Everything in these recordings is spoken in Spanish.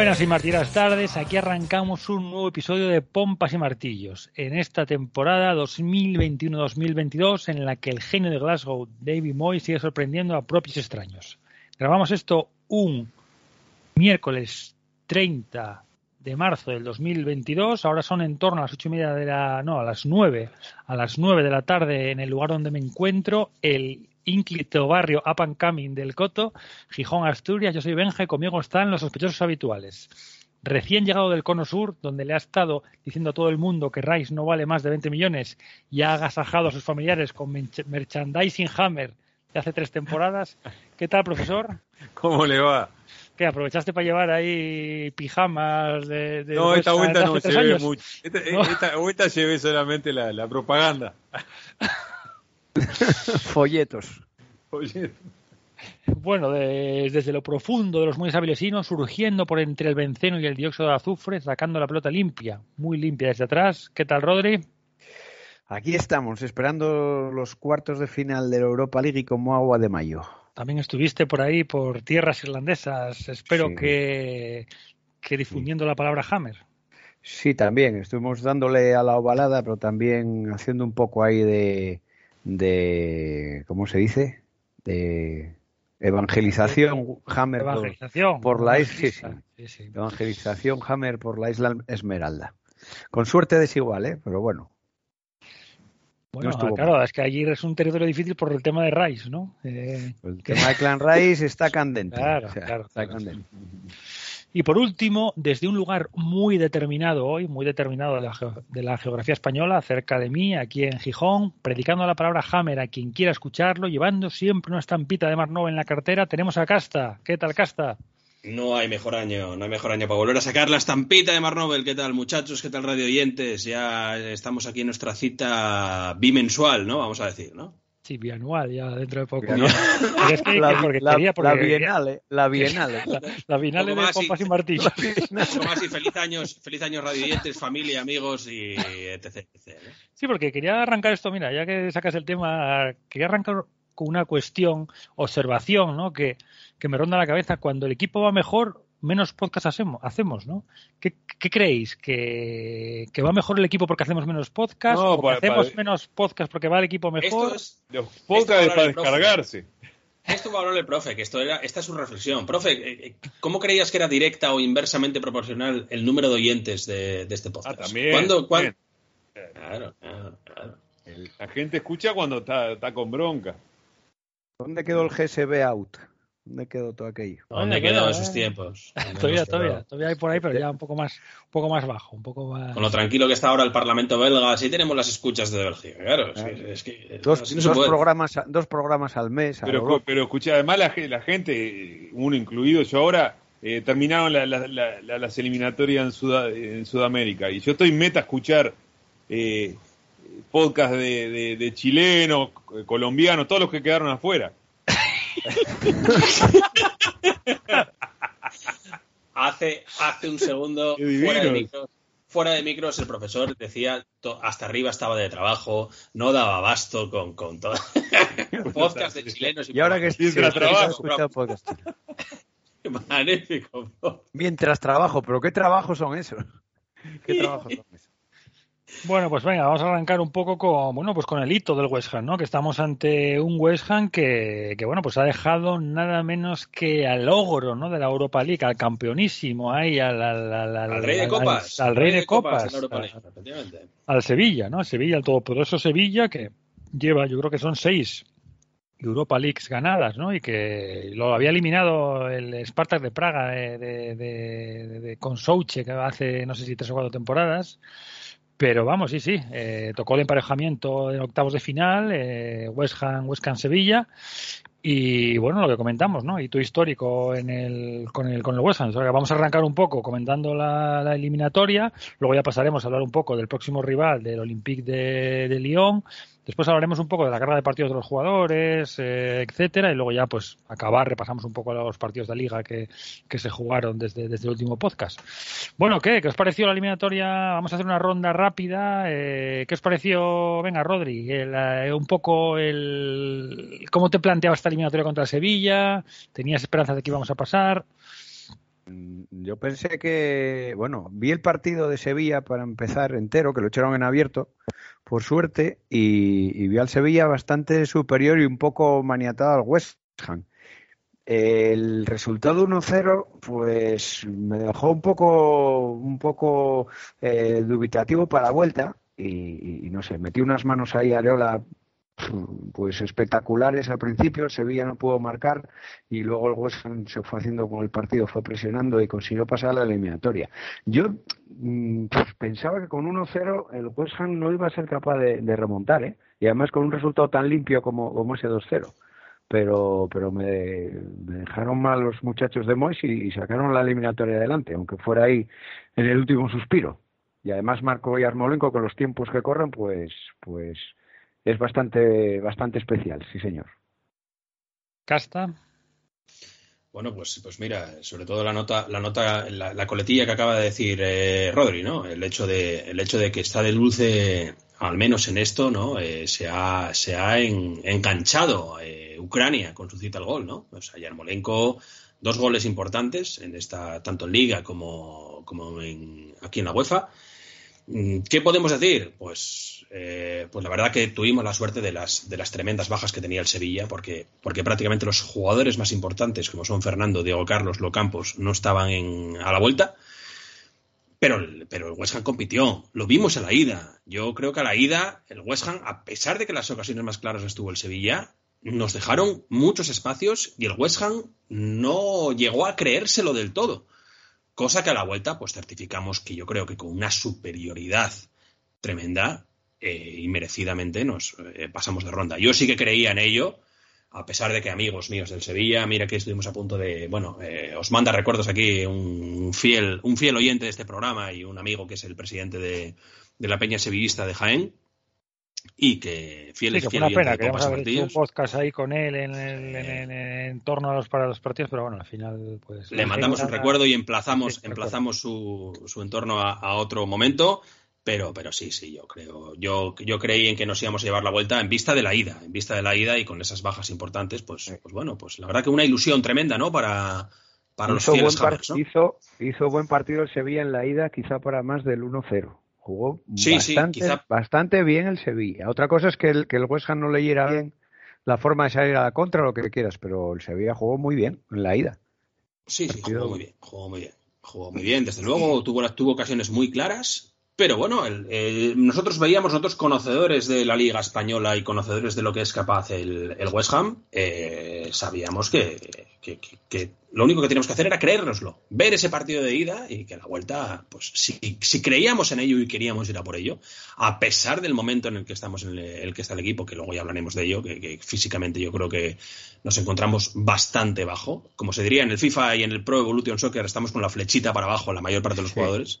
Buenas y martiras tardes, aquí arrancamos un nuevo episodio de Pompas y Martillos, en esta temporada 2021-2022 en la que el genio de Glasgow, David Moy, sigue sorprendiendo a propios extraños. Grabamos esto un miércoles 30 de marzo del 2022, ahora son en torno a las ocho y media de la, no, a las nueve, a las nueve de la tarde en el lugar donde me encuentro, el ínclito barrio Up and Coming del Coto, Gijón, Asturias. Yo soy Benja y conmigo están los sospechosos habituales. Recién llegado del Cono Sur, donde le ha estado diciendo a todo el mundo que Rice no vale más de 20 millones y ha agasajado a sus familiares con merchandising Hammer de hace tres temporadas. ¿Qué tal, profesor? ¿Cómo le va? ¿Qué? ¿Aprovechaste para llevar ahí pijamas de, No, esta vuelta no llevé mucho. Esta, vuelta llevé solamente la propaganda. Folletos. Bueno, desde lo profundo de los montes avilesinos, surgiendo por entre el benceno y el dióxido de azufre, sacando la pelota limpia, muy limpia desde atrás. ¿Qué tal, Rodri? Aquí estamos, esperando los cuartos de final de la Europa League y como agua de mayo. También estuviste por ahí, por tierras irlandesas. Espero que, que difundiendo la palabra Hammer. Sí, también. Estuvimos dándole a la ovalada, pero también haciendo un poco ahí de, de ¿cómo se dice? de evangelización Hammer por, la isla evangelización Hammer por la isla Esmeralda. Con suerte desigual, ¿eh? Pero bueno. Bueno, claro, es que allí es un territorio difícil por el tema de Rice, ¿no? Eh, el tema de Clan Rice está candente. Claro, claro, está candente. Y por último, desde un lugar muy determinado hoy, muy determinado de la, geografía española, cerca de mí, aquí en Gijón, predicando la palabra Hammer a quien quiera escucharlo, llevando siempre una estampita de Marnova en la cartera, tenemos a Casta. ¿Qué tal, Casta? No hay mejor año, no hay mejor año para volver a sacar la estampita de Marnovel. ¿Qué tal, muchachos? ¿Qué tal, radio oyentes? Ya estamos aquí en nuestra cita bimensual, ¿no? Vamos a decir, ¿no? Sí, bianual, ya dentro de poco. la, bienal, la bienal. La, bienal de Pompas y Martillos. y feliz años, feliz años radiantes, familia, amigos y etc, Sí, porque quería arrancar esto, mira, ya que sacas el tema, quería arrancar con una cuestión, observación, ¿no? Que, que me ronda la cabeza. Cuando el equipo va mejor, menos podcast hacemos, hacemos ¿no? ¿Qué, creéis? ¿Que, va mejor el equipo porque hacemos menos podcast? ¿O hacemos menos podcast porque va el equipo mejor? es, Los podcast es para descargarse. Esto va a hablar el profe, que esto era, esta es su reflexión. Profe, eh, eh, ¿cómo creías que era directa o inversamente proporcional el número de oyentes de, este podcast? Ah, también. ¿Cuándo, Claro, claro, claro. La gente escucha cuando está, está con bronca. ¿Dónde quedó el GSB out? ¿Dónde quedó todo aquello? ¿Dónde quedó esos tiempos? todavía, todavía, todavía hay por ahí, pero ya un poco más, un poco más bajo, un poco más. Con lo tranquilo que está ahora el Parlamento belga, sí tenemos las escuchas de Bélgica, claro. Es que, dos, programas, dos programas al mes. Pero, pero escucha, además la, gente, uno incluido, yo ahora eh, terminaron las eliminatorias en, en, Sudamérica y yo estoy meta a escuchar eh, podcast de, de chilenos, colombianos, todos los que quedaron afuera. Hace, hace un segundo, fuera de, micros, el profesor decía hasta arriba estaba de trabajo, no daba abasto con, con todo. podcast de chilenos. Y, ahora que estoy trabajo. Magnífico. Mientras trabajo, pero ¿qué trabajos son esos? ¿Qué trabajos son esos? Bueno, pues venga, vamos a arrancar un poco con, bueno, pues con el hito del West Ham, ¿no? Que estamos ante un West Ham que, que bueno, pues ha dejado nada menos que al ogro, ¿no? De la Europa League, al campeonísimo ahí, al, al, rey de copas. Al, rey de, copas. al Sevilla, ¿no? Al Sevilla, el todopoderoso Sevilla que lleva, yo creo que son seis Europa Leagues ganadas, ¿no? Y que lo había eliminado el Spartak de Praga de, de, de, de, con Souche, que hace, no sé si tres o cuatro temporadas. Pero vamos, sí, sí, eh, tocó el emparejamiento en octavos de final, eh, West Ham, West Ham Sevilla, y bueno, lo que comentamos, ¿no? Y tu histórico en el, con, el, con el West Ham. vamos a arrancar un poco comentando la, eliminatoria, luego ya pasaremos a hablar un poco del próximo rival, del Olympique de, de Lyon, Después hablaremos un poco de la carga de partidos de los jugadores, eh, etcétera, y luego ya pues acabar, repasamos un poco los partidos de liga que, se jugaron desde, desde el último podcast. Bueno, ¿qué? ¿Qué os pareció la eliminatoria? Vamos a hacer una ronda rápida. Eh, ¿Qué os pareció, venga, Rodri, eh, un poco el cómo te planteaba esta eliminatoria contra Sevilla? ¿Tenías esperanzas de que íbamos a pasar? yo pensé que, bueno, vi el partido de Sevilla para empezar entero, que lo echaron en abierto, por suerte, y, vi al Sevilla bastante superior y un poco maniatado al West Ham. El resultado 1-0, pues me dejó un poco, un poco eh, dubitativo para la vuelta y, y, no sé, metí unas manos ahí a Areola pues espectaculares al principio, Sevilla no pudo marcar y luego el West Ham se fue haciendo con el partido, fue presionando y consiguió pasar a la eliminatoria. Yo mm, pues, pensaba que con 1-0 el West Ham no iba a ser capaz de, remontar, ¿eh? y además con un resultado tan limpio como, como ese 2-0. Pero, pero me, dejaron mal los muchachos de Mois y, sacaron la eliminatoria adelante, aunque fuera ahí en el último suspiro. Y además Marco y Armolenco, con los tiempos que corren, pues, pues es bastante, bastante especial, sí señor. Casta. Bueno, pues, pues mira, sobre todo la nota, la nota, la, coletilla que acaba de decir eh, Rodri, ¿no? El hecho de, el hecho de que está de dulce, al menos en esto, ¿no? Eh, se ha, se ha enganchado eh, Ucrania con su cita al gol, ¿no? O sea, Yarmolenko, dos goles importantes en esta, tanto en Liga como, como en, aquí en la UEFA. Mm, ¿Qué podemos decir? Pues, eh, pues la verdad que tuvimos la suerte de las, de las tremendas bajas que tenía el Sevilla, porque, porque prácticamente los jugadores más importantes, como son Fernando, Diego Carlos, Locampos, no estaban en, a la vuelta. Pero, pero el West Ham compitió, lo vimos en la ida. Yo creo que a la ida, el West Ham, a pesar de que las ocasiones más claras estuvo el Sevilla, nos dejaron muchos espacios y el West Ham no llegó a creérselo del todo. Cosa que a la vuelta, pues certificamos que yo creo que con una superioridad tremenda eh, y merecidamente nos eh, pasamos de ronda. Yo sí que creía en ello, a pesar de que amigos míos del Sevilla, mira que estuvimos a punto de, bueno, eh, os manda recuerdos aquí un fiel, un fiel oyente de este programa y un amigo que es el presidente de, de la Peña Sevillista de Jaén, y que fieles sí, que fue una pena, queríamos haber hecho un podcast ahí con él en, en, torno a los para los partidos, pero bueno, al final pues le mandamos un recuerdo y emplazamos emplazamos su, su entorno a, otro momento, pero pero sí, sí, yo creo, yo yo creí en que nos íbamos a llevar la vuelta en vista de la ida, en vista de la ida y con esas bajas importantes, pues pues bueno, pues la verdad que una ilusión tremenda, ¿no? Para para los fieles buen hizo, hizo buen partido el Sevilla en la ida, quizá para más del 1-0 jugó bastante, bien el Sevilla. Otra cosa es que el, que el West Ham no leyera bien la forma de salir a la contra, lo que quieras, pero el Sevilla jugó muy bien en la ida. Sí, sí, jugó muy bien, jugó muy bien. Jugó muy bien, desde luego, tuvo, tuvo ocasiones muy claras, pero bueno, nosotros veíamos, nosotros conocedores de la Liga Española y conocedores de lo que es capaz el, West Ham, eh, sabíamos que, lo único que teníamos que hacer era creérnoslo, ver ese partido de ida y que a la vuelta, pues si, si creíamos en ello y queríamos ir a por ello, a pesar del momento en el que estamos en el, que está el equipo, que luego ya hablaremos de ello, que, físicamente yo creo que nos encontramos bastante bajo, como se diría en el FIFA y en el Pro Evolution Soccer, estamos con la flechita para abajo la mayor parte de los jugadores.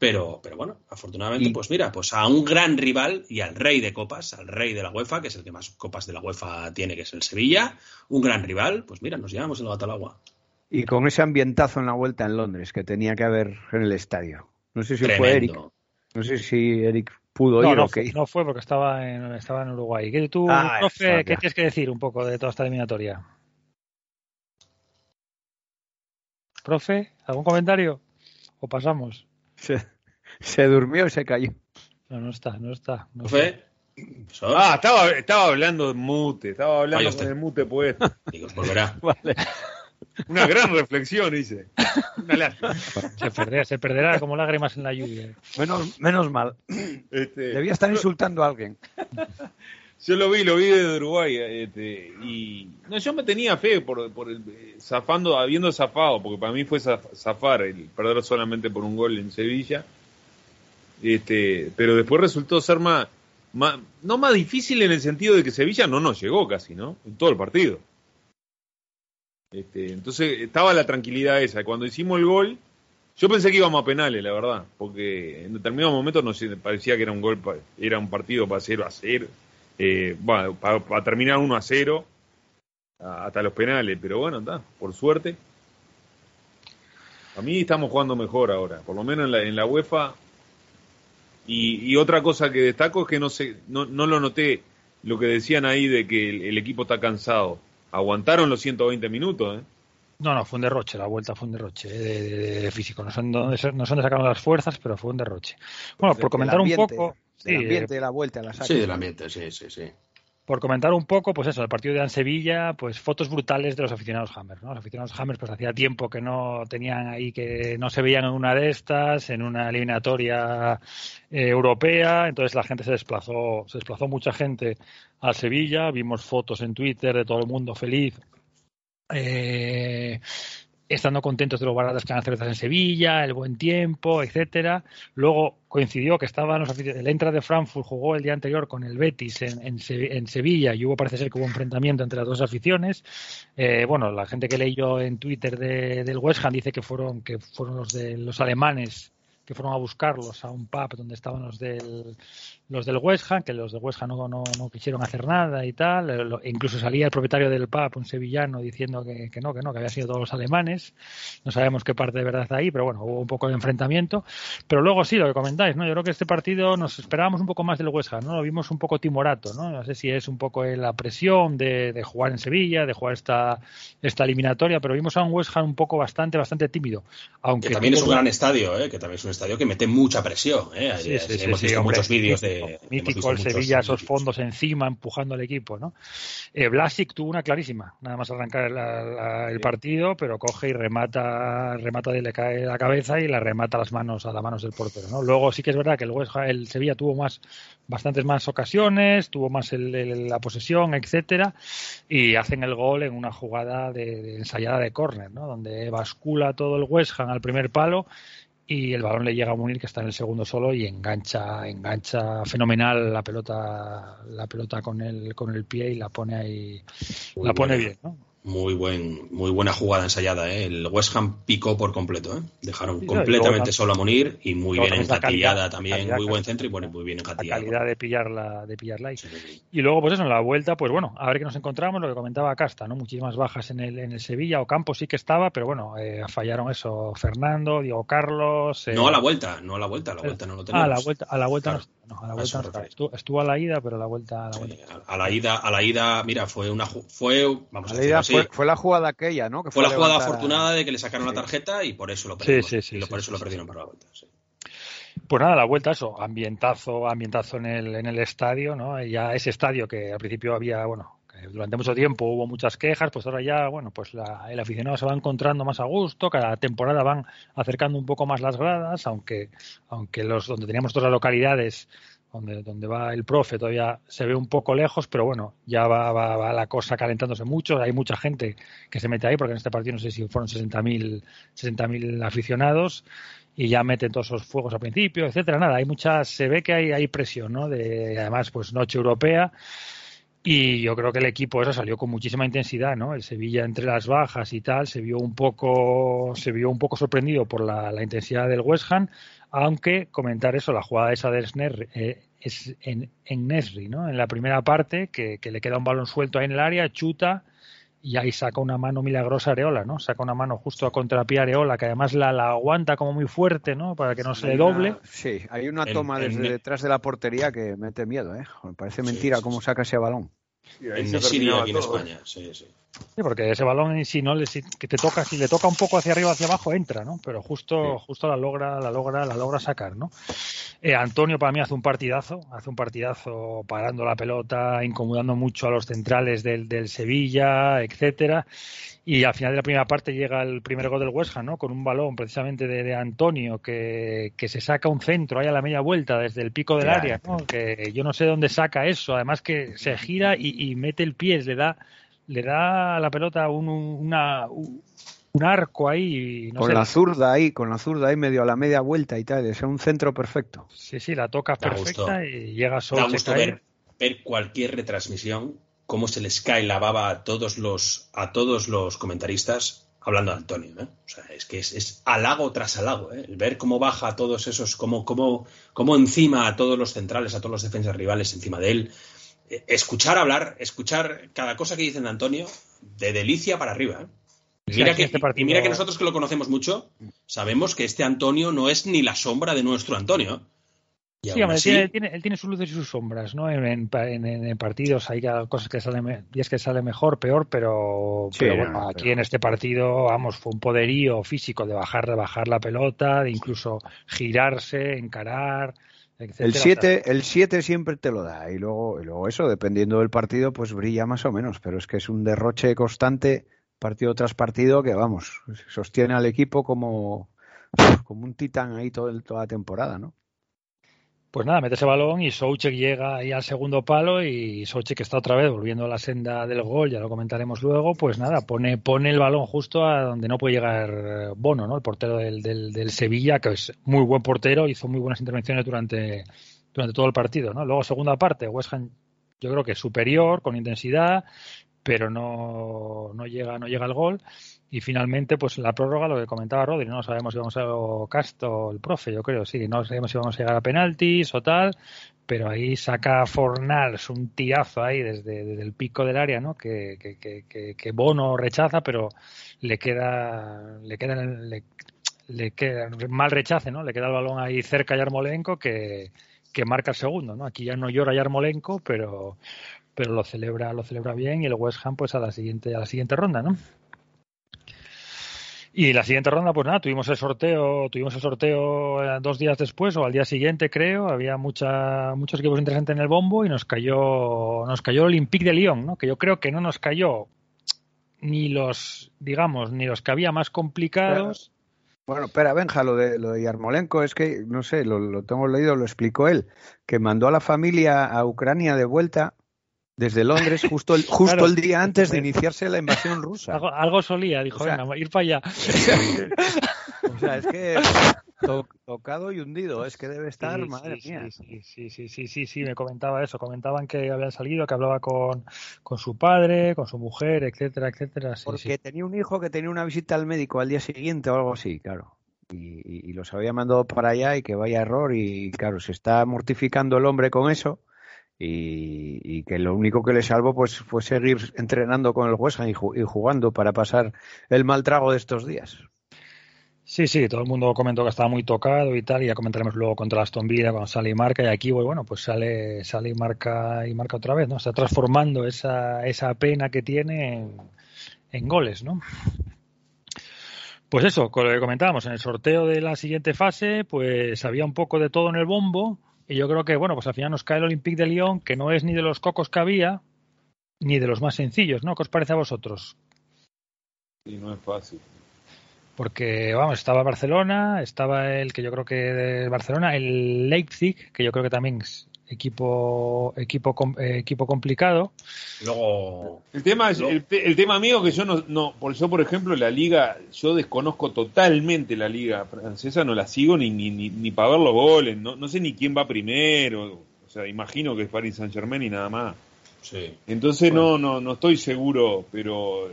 Pero, pero bueno, afortunadamente, pues mira, pues a un gran rival y al rey de copas, al rey de la UEFA, que es el que más copas de la UEFA tiene, que es el Sevilla, un gran rival, pues mira, nos llevamos el gato al agua. Y con ese ambientazo en la vuelta en Londres que tenía que haber en el estadio. No sé si fue Eric. No sé si Eric pudo ir no, o qué. No fue porque estaba en, estaba en Uruguay. ¿Qué, tú, ah, profe, ¿qué tienes que decir un poco de toda esta eliminatoria? Profe, ¿algún comentario? ¿O pasamos? Se, durmió y se cayó. No, no está, no está. No ¿Fue? Ah, estaba, estaba hablando de mute, estaba hablando con el mute pues. Digo, volverá. Una gran reflexión, dice. Una lástima. Se perderá, se perderá como lágrimas en la lluvia. Menos, menos mal. Este, Debía estar insultando a alguien. Yo lo vi, lo vi de Uruguay, este, y no, yo me tenía fe por, por el, zafando, habiendo zafado, porque para mí fue zafar el perder solamente por un gol en Sevilla, este, pero después resultó ser más, no más difícil en el sentido de que Sevilla no nos llegó casi, ¿no? En todo el partido. Este, entonces estaba la tranquilidad esa. Cuando hicimos el gol, yo pensé que íbamos a penales, la verdad, porque en determinados momentos nos parecía que era un gol, era un partido para 0 a 0 eh, bueno, para, terminar 1 a 0 hasta los penales, pero bueno, está, por suerte. A mí estamos jugando mejor ahora, por lo menos en la, en la UEFA. Y, otra cosa que destaco es que no, sé, no, no lo noté, lo que decían ahí de que el, equipo está cansado. Aguantaron los 120 minutos, ¿eh? No, no, fue un derroche, la vuelta fue un derroche eh, de, físico. No sé, dónde, no sé sacaron las fuerzas, pero fue un derroche. Bueno, por comentar un poco... Del ambiente de la vuelta a la Sí, del ambiente, sí, sí, sí por comentar un poco, pues eso, el partido de Sevilla, pues fotos brutales de los aficionados Hammer, ¿no? Los aficionados Hammer, pues hacía tiempo que no tenían ahí, que no se veían en una de estas, en una eliminatoria eh, europea, entonces la gente se desplazó, se desplazó mucha gente a Sevilla, vimos fotos en Twitter de todo el mundo feliz. Eh, estando contentos de los baratos que han cervezas en Sevilla, el buen tiempo, etcétera. Luego coincidió que estaban los el Entra de Frankfurt jugó el día anterior con el Betis en, en, Sevilla y hubo parece ser que hubo un enfrentamiento entre las dos aficiones. Eh, bueno, la gente que leí yo en Twitter de, del West Ham dice que fueron que fueron los de los alemanes que fueron a buscarlos a un pub donde estaban los del los del West Ham, que los del West Ham no, no, quisieron hacer nada y tal. Eh, incluso salía el propietario del pub, un sevillano, diciendo que, que, no, que no, que habían sido todos los alemanes. No sabemos qué parte de verdad está ahí, pero bueno, hubo un poco de enfrentamiento. Pero luego sí, lo que comentáis, ¿no? Yo creo que este partido nos esperábamos un poco más del West Ham, ¿no? Lo vimos un poco timorato, ¿no? No sé si es un poco la presión de, de jugar en Sevilla, de jugar esta, esta eliminatoria, pero vimos a un West Ham un poco bastante, bastante tímido. Aunque que también es un gran estadio, ¿eh? Que también es un estadio que mete mucha presión, ¿eh? hemos visto muchos vídeos de mítico el Sevilla, esos fondos encima empujando al equipo, ¿no? Eh, Blasic tuvo una clarísima, nada más arrancar el partido, pero coge y remata, remata y le cae la cabeza y la remata a las manos a las manos del portero, ¿no? Luego sí que es verdad que el, el Sevilla tuvo más, bastantes más ocasiones, tuvo más la posesión, etcétera, y hacen el gol en una jugada de, ensayada de córner, ¿no? Donde bascula todo el West Ham al primer palo y el balón le llega a Munir que está en el segundo solo y engancha engancha fenomenal la pelota la pelota con el con el pie y la pone ahí la pone bien ¿no? Muy buen muy buena jugada ensayada ¿eh? el West Ham picó por completo ¿eh? dejaron completamente solo a Munir y muy bien encatillada también muy buen centro y bueno, muy bien encatillada la calidad de pillarla de pillarla y luego pues eso en la vuelta pues bueno a ver qué nos encontramos lo que comentaba Casta no muchísimas bajas en el en el Sevilla o Campos sí que estaba pero bueno eh, fallaron eso Fernando Diego Carlos no a la vuelta no a la vuelta a la vuelta no lo tenemos a la vuelta a la vuelta no, a la vuelta no, estuvo, a la ida pero a la vuelta a la, vuelta. a la ida a la ida mira fue una fue vamos a, decir fue, la jugada aquella, ¿no? fue, la jugada afortunada de que le sacaron la tarjeta y por eso lo perdieron. Sí, sí, por eso lo perdieron para la vuelta. Pues nada, la vuelta, eso, ambientazo, ambientazo en el, en el estadio, ¿no? Ya ese estadio que al principio había, bueno, durante mucho tiempo hubo muchas quejas, pues ahora ya, bueno, pues la, el aficionado se va encontrando más a gusto, cada temporada van acercando un poco más las gradas, aunque, aunque los donde teníamos todas las localidades donde, donde va el profe todavía se ve un poco lejos, pero bueno, ya va, va, la cosa calentándose mucho. Hay mucha gente que se mete ahí, porque en este partido no sé si fueron 60.000 60 aficionados y ya meten todos esos fuegos al principio, etcétera. Nada, hay mucha, se ve que hay, hay presión, ¿no? De, además, pues noche europea. Y yo creo que el equipo eso salió con muchísima intensidad, ¿no? El Sevilla entre las bajas y tal se vio un poco, se vio un poco sorprendido por la, intensidad del West Ham, aunque comentar eso, la jugada esa de Sner eh, es en, en, Nesri, ¿no? En la primera parte, que, le queda un balón suelto ahí en el área, chuta y ahí saca una mano milagrosa Areola, ¿no? Saca una mano justo a contrapié Areola, que además la, la, aguanta como muy fuerte, ¿no? Para que no se le doble. sí, hay una toma desde detrás de la portería que mete miedo, ¿eh? Me parece mentira cómo saca ese balón. En Siria, aquí en España, sí, sí. Sí, porque ese balón en sí no le, que te toca, si le toca un poco hacia arriba hacia abajo entra, ¿no? Pero justo, justo la logra, la logra, la logra sacar, ¿no? Eh, Antonio para mí hace un partidazo, hace un partidazo parando la pelota, incomodando mucho a los centrales del, del Sevilla, etcétera. Y al final de la primera parte llega el primer gol del West Ham, ¿no? Con un balón precisamente de, Antonio que, que, se saca un centro ahí a la media vuelta desde el pico del área, ¿no? Que yo no sé dónde saca eso, además que se gira y, y mete el pie, le da le da a la pelota un, una, un arco ahí. con la zurda ahí, con la zurda ahí medio a la media vuelta y tal, es un centro perfecto. Sí, sí, la toca perfecta y llega solo. Da ver, ver cualquier retransmisión, cómo se les cae la baba a todos los, a todos los comentaristas hablando de Antonio. ¿eh? O sea, es que es, es halago tras halago. ¿eh? El ver cómo baja a todos esos, cómo, cómo, cómo encima a todos los centrales, a todos los defensas rivales encima de él escuchar hablar, escuchar cada cosa que dicen de Antonio, de delicia para arriba. ¿eh? Mira que, este y mira que nosotros que lo conocemos mucho, sabemos que este Antonio no es ni la sombra de nuestro Antonio. Sí, él, tiene, él, tiene, sus luces y sus sombras, ¿no? En, partidos hay cosas que salen, días que sale mejor, peor, pero, bueno, aquí en este partido, vamos, fue un poderío físico de bajar, de bajar la pelota, de incluso girarse, encarar. Etcétera. El 7 el siete siempre te lo da y luego, y luego eso, dependiendo del partido, pues brilla más o menos, pero es que es un derroche constante partido tras partido que, vamos, sostiene al equipo como, como un titán ahí todo, toda la temporada, ¿no? Pues nada, mete ese balón y Soucek llega ahí al segundo palo y Soucek está otra vez volviendo a la senda del gol, ya lo comentaremos luego, pues nada, pone, pone el balón justo a donde no puede llegar Bono, ¿no? El portero del, del, Sevilla, que es muy buen portero, hizo muy buenas intervenciones durante, durante todo el partido, ¿no? Luego segunda parte, West Ham yo creo que es superior, con intensidad, pero no, no llega, no llega al gol. Y finalmente, pues la prórroga, lo que comentaba Rodri, no sabemos si vamos a Casto, el profe, yo creo, sí, no sabemos si vamos a llegar a penaltis o tal, pero ahí saca Fornals un tirazo ahí desde, el pico del área, ¿no? Que, que, que, Bono rechaza, pero le queda, le queda, le queda mal rechace, ¿no? Le queda el balón ahí cerca a Yarmolenko que, que marca el segundo, ¿no? Aquí ya no llora Yarmolenko, pero, pero lo celebra, lo celebra bien y el West Ham pues a la siguiente, a la siguiente ronda, ¿no? Y la siguiente ronda, pues nada, tuvimos el sorteo, tuvimos el sorteo eh, dos días después o al día siguiente, creo. Había mucha, muchos equipos interesantes en el bombo y nos cayó, nos cayó el Olympique de Lyon, ¿no? Que yo creo que no nos cayó ni los, digamos, ni los que había más complicados. Bueno, espera, Benja, lo de, lo de Yarmolenko es que, no sé, lo, lo tengo leído, lo explicó él, que mandó a la familia a Ucrania de vuelta desde Londres justo el, justo el día antes de iniciarse la invasión rusa. Algo, solía, dijo, ir para allá. o sea, es que tocado y hundido, es que debe estar, madre mía. Sí, sí, sí, sí, sí, sí, me comentaba eso, comentaban que habían salido, que hablaba con, con su padre, con su mujer, etcétera, etcétera. Porque tenía un hijo que tenía una visita al médico al día siguiente o algo así, claro. Y, y los había mandado para allá y que vaya error y claro, se está mortificando el hombre con eso y, que lo único que le salvó pues fue seguir entrenando con el West y, jugando para pasar el mal trago de estos días. Sí, sí, todo el mundo comentó que estaba muy tocado y tal, y ya comentaremos luego contra Aston Villa cuando sale y marca, y aquí, pues, bueno, pues sale, sale y marca y marca otra vez, ¿no? Está transformando esa, esa pena que tiene en, en goles, ¿no? Pues eso, como comentábamos, en el sorteo de la siguiente fase, pues había un poco de todo en el bombo, y yo creo que, bueno, pues al final nos cae el Olympique de Lyon, que no es ni de los cocos que había, ni de los más sencillos, ¿no? ¿Qué os parece a vosotros? Sí, no es fácil. Porque, vamos, estaba Barcelona, estaba el que yo creo que de Barcelona, el Leipzig, que yo creo que también equipo equipo eh, equipo complicado. Luego el tema es el, tema mío que yo no, no por yo por ejemplo la liga yo desconozco totalmente la liga francesa no la sigo ni ni, ni, para ver los goles no, no sé ni quién va primero o sea imagino que es Paris Saint Germain y nada más. Sí. Entonces no no no estoy seguro pero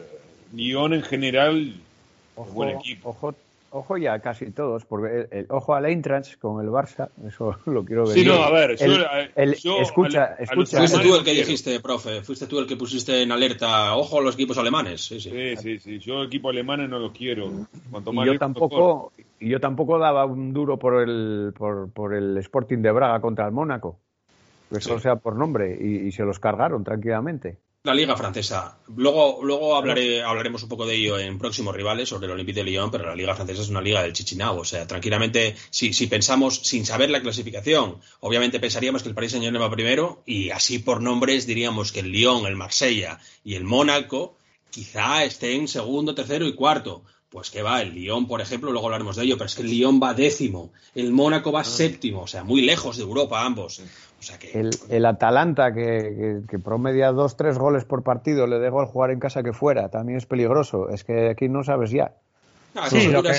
Lyon en general es buen equipo. Ojo Ojo ya casi todos, porque el, ojo al Eintracht con el Barça, eso lo quiero ver. Sí, no, a ver, yo, escucha, escucha. Fuiste tú el que dijiste, profe, fuiste tú el que pusiste en alerta, ojo a los equipos alemanes. Sí, sí, sí, sí, yo equipos alemanes no los quiero. y yo tampoco, y yo tampoco daba un duro por el, por, por el Sporting de Braga contra el Mónaco, que solo sea por nombre, y se los cargaron tranquilamente. La Liga Francesa. Luego, luego hablaré, hablaremos un poco de ello en próximos rivales sobre el Olympique de Lyon, pero la Liga Francesa es una liga del Chichinabo. O sea, tranquilamente, si, si pensamos sin saber la clasificación, obviamente pensaríamos que el Paris Saint-Germain va primero y así por nombres diríamos que el Lyon, el Marsella y el Mónaco quizá estén segundo, tercero y cuarto. Pues que va, el Lyon, por ejemplo, luego hablaremos de ello, pero es que el Lyon va décimo, el Mónaco va ah. séptimo, o sea, muy lejos de Europa ambos el, Atalanta, que, promedia dos, tres goles por partido, le dejo al jugar en casa que fuera, también es peligroso. Es que aquí no sabes ya.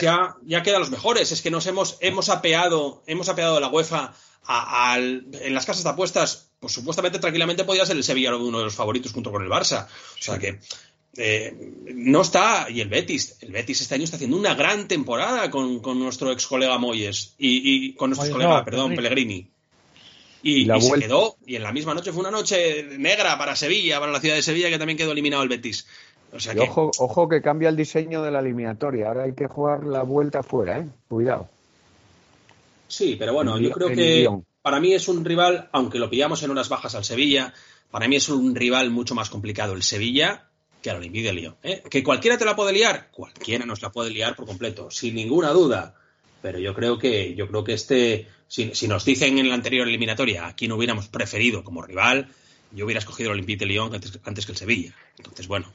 ya, ya quedan los mejores. Es que nos hemos, hemos apeado, hemos apeado de la UEFA en las casas de apuestas, pues supuestamente tranquilamente podía ser el Sevilla uno de los favoritos junto con el Barça. O sea que eh, no está, y el Betis, el Betis este año está haciendo una gran temporada con, nuestro ex colega Moyes y, con nuestro colega, perdón, Pellegrini. Y, se quedó, y en la misma noche fue una noche negra para Sevilla, para la ciudad de Sevilla, que también quedó eliminado el Betis. ojo, ojo que cambia el diseño de la eliminatoria. Ahora hay que jugar la vuelta fuera, ¿eh? Cuidado. Sí, pero bueno, yo creo que para mí es un rival, aunque lo pillamos en unas bajas al Sevilla, para mí es un rival mucho más complicado el Sevilla que al Olympique de Lyon. ¿eh? ¿Que cualquiera te la puede liar? Cualquiera nos la puede liar por completo, sin ninguna duda. Pero yo creo que, yo creo que este, si, nos dicen en la anterior eliminatoria a quién hubiéramos preferido como rival, yo hubiera escogido el Olympique de Lyon antes, que el Sevilla. Entonces, bueno,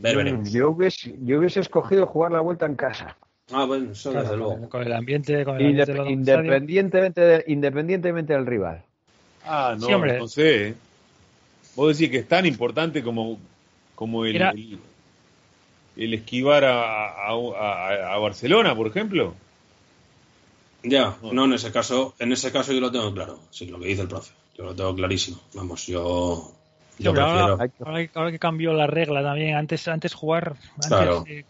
veremos. Yo hubiese, yo hubiese escogido jugar la vuelta en casa. Ah, bueno, eso desde luego. Con el ambiente, con el independientemente, independientemente del rival. Ah, no, no sé. Vos decís que es tan importante como, como el, el, esquivar a, a, Barcelona, por ejemplo. Ya, no, en ese caso, en ese caso yo lo tengo claro, sí, lo que dice el profe. Yo lo tengo clarísimo. Vamos, yo yo ahora, que cambió la regla también, antes antes jugar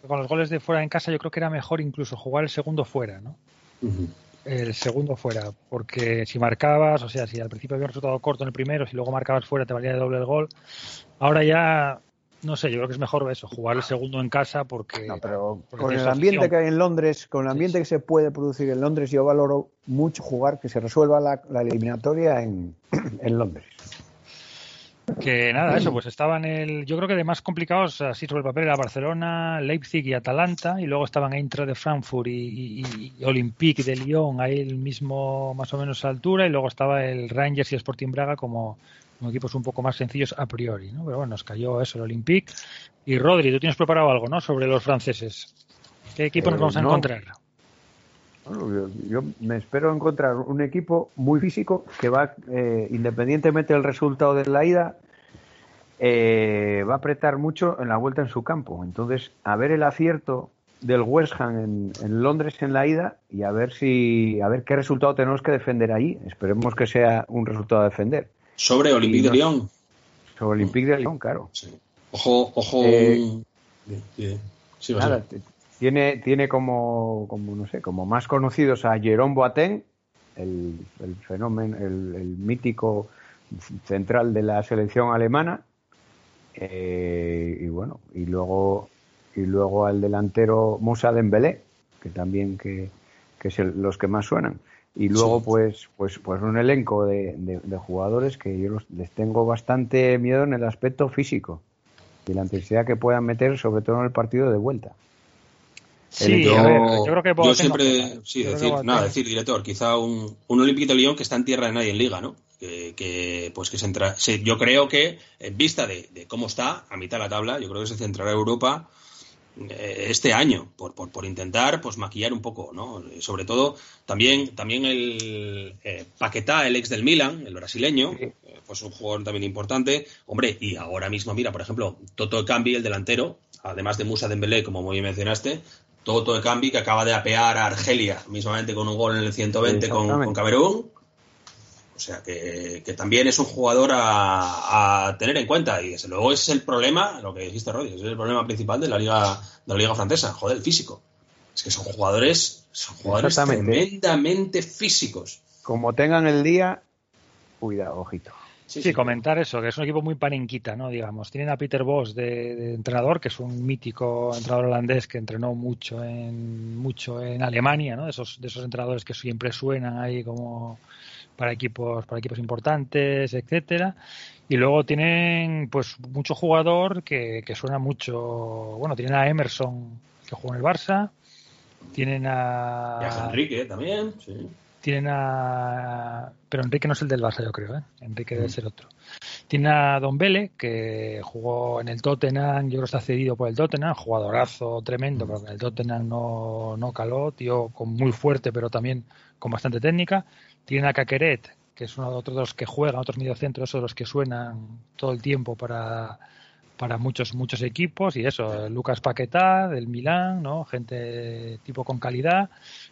con los goles de fuera en casa, yo creo que era mejor incluso jugar el segundo fuera, ¿no? El segundo fuera, porque si marcabas, o sea, si al principio había un resultado corto en el primero, si luego marcabas fuera te valía de doble el gol. Ahora ya, no sé, yo creo que es mejor eso, jugar el segundo en casa porque. No, pero con el ambiente que hay en Londres, con el ambiente que se puede producir en Londres, yo valoro mucho jugar que se resuelva la, la eliminatoria en, en Londres. Que nada, eso, pues estaban el. Yo creo que de más complicados, así sobre el papel, era Barcelona, Leipzig y Atalanta, y luego estaban Eintracht de Frankfurt y, Olympique de Lyon, ahí el mismo, más o menos a altura, y luego estaba el Rangers y el Sporting Braga como, equipos un poco más sencillos a priori, ¿no? Pero bueno, nos cayó eso, el Olympique. Y Rodri, tú tienes preparado algo, ¿no? Sobre los franceses. ¿Qué equipo nos vamos a eh, encontrar? yo, me espero encontrar un equipo muy físico que va, eh, independientemente del resultado de la ida, eh, va a apretar mucho en la vuelta en su campo. Entonces, a ver el acierto del West Ham en, Londres en la ida y a ver si a ver qué resultado tenemos que defender ahí. Esperemos que sea un resultado a defender. Sobre Olympique de Lyon. Sobre Olympique de Lyon, claro. Ojo, ojo. Eh, tiene, tiene como, como, no sé, como más conocidos a Jerome Boateng, el, fenómeno, el, mítico central de la selección alemana, eh, y bueno, y luego y luego al delantero Musa Dembélé, que también que, que es los que más suenan. Y luego pues pues pues un elenco de, de, jugadores que yo les tengo bastante miedo en el aspecto físico y la intensidad que puedan meter, sobre todo en el partido de vuelta. Sí, yo, creo que yo siempre, sí, decir, nada, decir, director, quizá un, un Olympique de Lyon que está en tierra de nadie en liga, ¿no? Que, pues que se entra, yo creo que en vista de, cómo está a mitad de la tabla, yo creo que se centrará Europa eh, este año por, por, por, intentar pues maquillar un poco, ¿no? Sobre todo también también el eh, Paquetá, el ex del Milan, el brasileño, eh, pues un jugador también importante, hombre, y ahora mismo mira, por ejemplo, Toto Cambi, el delantero, además de Musa Dembélé, como muy mencionaste, Toto de Cambi, que acaba de apear a Argelia, mismamente con un gol en el 120 con, Camerún. O sea, que, también es un jugador a, tener en cuenta. Y desde luego ese es el problema, lo que dijiste, Rodri, es el problema principal de la liga, de la liga francesa, joder, el físico. Es que son jugadores, son jugadores tremendamente físicos. Como tengan el día, cuidado, ojito. Sí, comentar eso, que es un equipo muy panenquita, ¿no? Digamos, tienen a Peter Boss de, entrenador, que es un mítico entrenador holandés que entrenó mucho en mucho en Alemania, ¿no? De esos, de esos entrenadores que siempre suenan ahí como para equipos para equipos importantes, etcétera. Y luego tienen pues mucho jugador que, que suena mucho, bueno, tienen a Emerson que juega en el Barça, tienen a, y a Enrique también, sí tienen a. Pero Enrique no es el del Barça, yo creo, ¿eh? Enrique debe mm. ser otro. Tiene a Don Bele, que jugó en el Tottenham, yo creo que está cedido por el Tottenham, jugadorazo tremendo, pero en el Tottenham no, no caló, tío, con muy fuerte, pero también con bastante técnica. Tiene a Caqueret, que es uno de otros los que juegan, otros mediocentros, esos los que suenan todo el tiempo para para muchos muchos equipos y eso Lucas Paquetá del Milán no gente tipo con calidad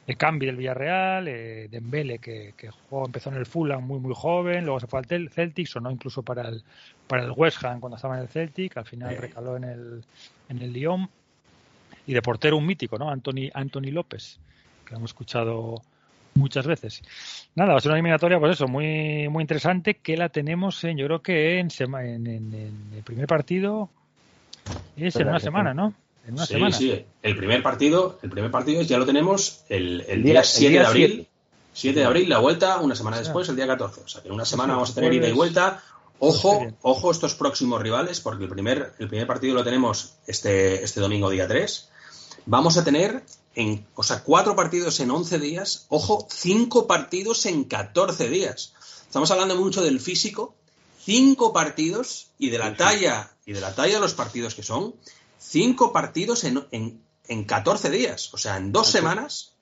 el Cambi del Villarreal eh, Dembele que, que jugó, empezó en el Fulham muy muy joven luego se fue al Celtic sonó incluso para el para el West Ham cuando estaba en el Celtic al final recaló en el en el Lyon. Y de portero un mítico no Anthony Anthony López que hemos escuchado muchas veces. Nada, va a ser una eliminatoria, pues eso, muy, muy interesante, que la tenemos, en, yo creo que en, en, en, el primer partido es en una semana, ¿no? En una sí, semana. sí, el primer partido, el primer partido ya lo tenemos el, el día, 7 de abril. 7 de abril, la vuelta, una semana después, el día 14. O sea, que en una semana vamos a tener ida y vuelta. Ojo, ojo estos próximos rivales, porque el primer, el primer partido lo tenemos este, este domingo, día 3. Vamos a tener, en, o sea, cuatro partidos en 11 días. Ojo, cinco partidos en 14 días. Estamos hablando mucho del físico. Cinco partidos y de la talla y de la talla de los partidos que son. Cinco partidos en, en, en 14 días. O sea, en dos semanas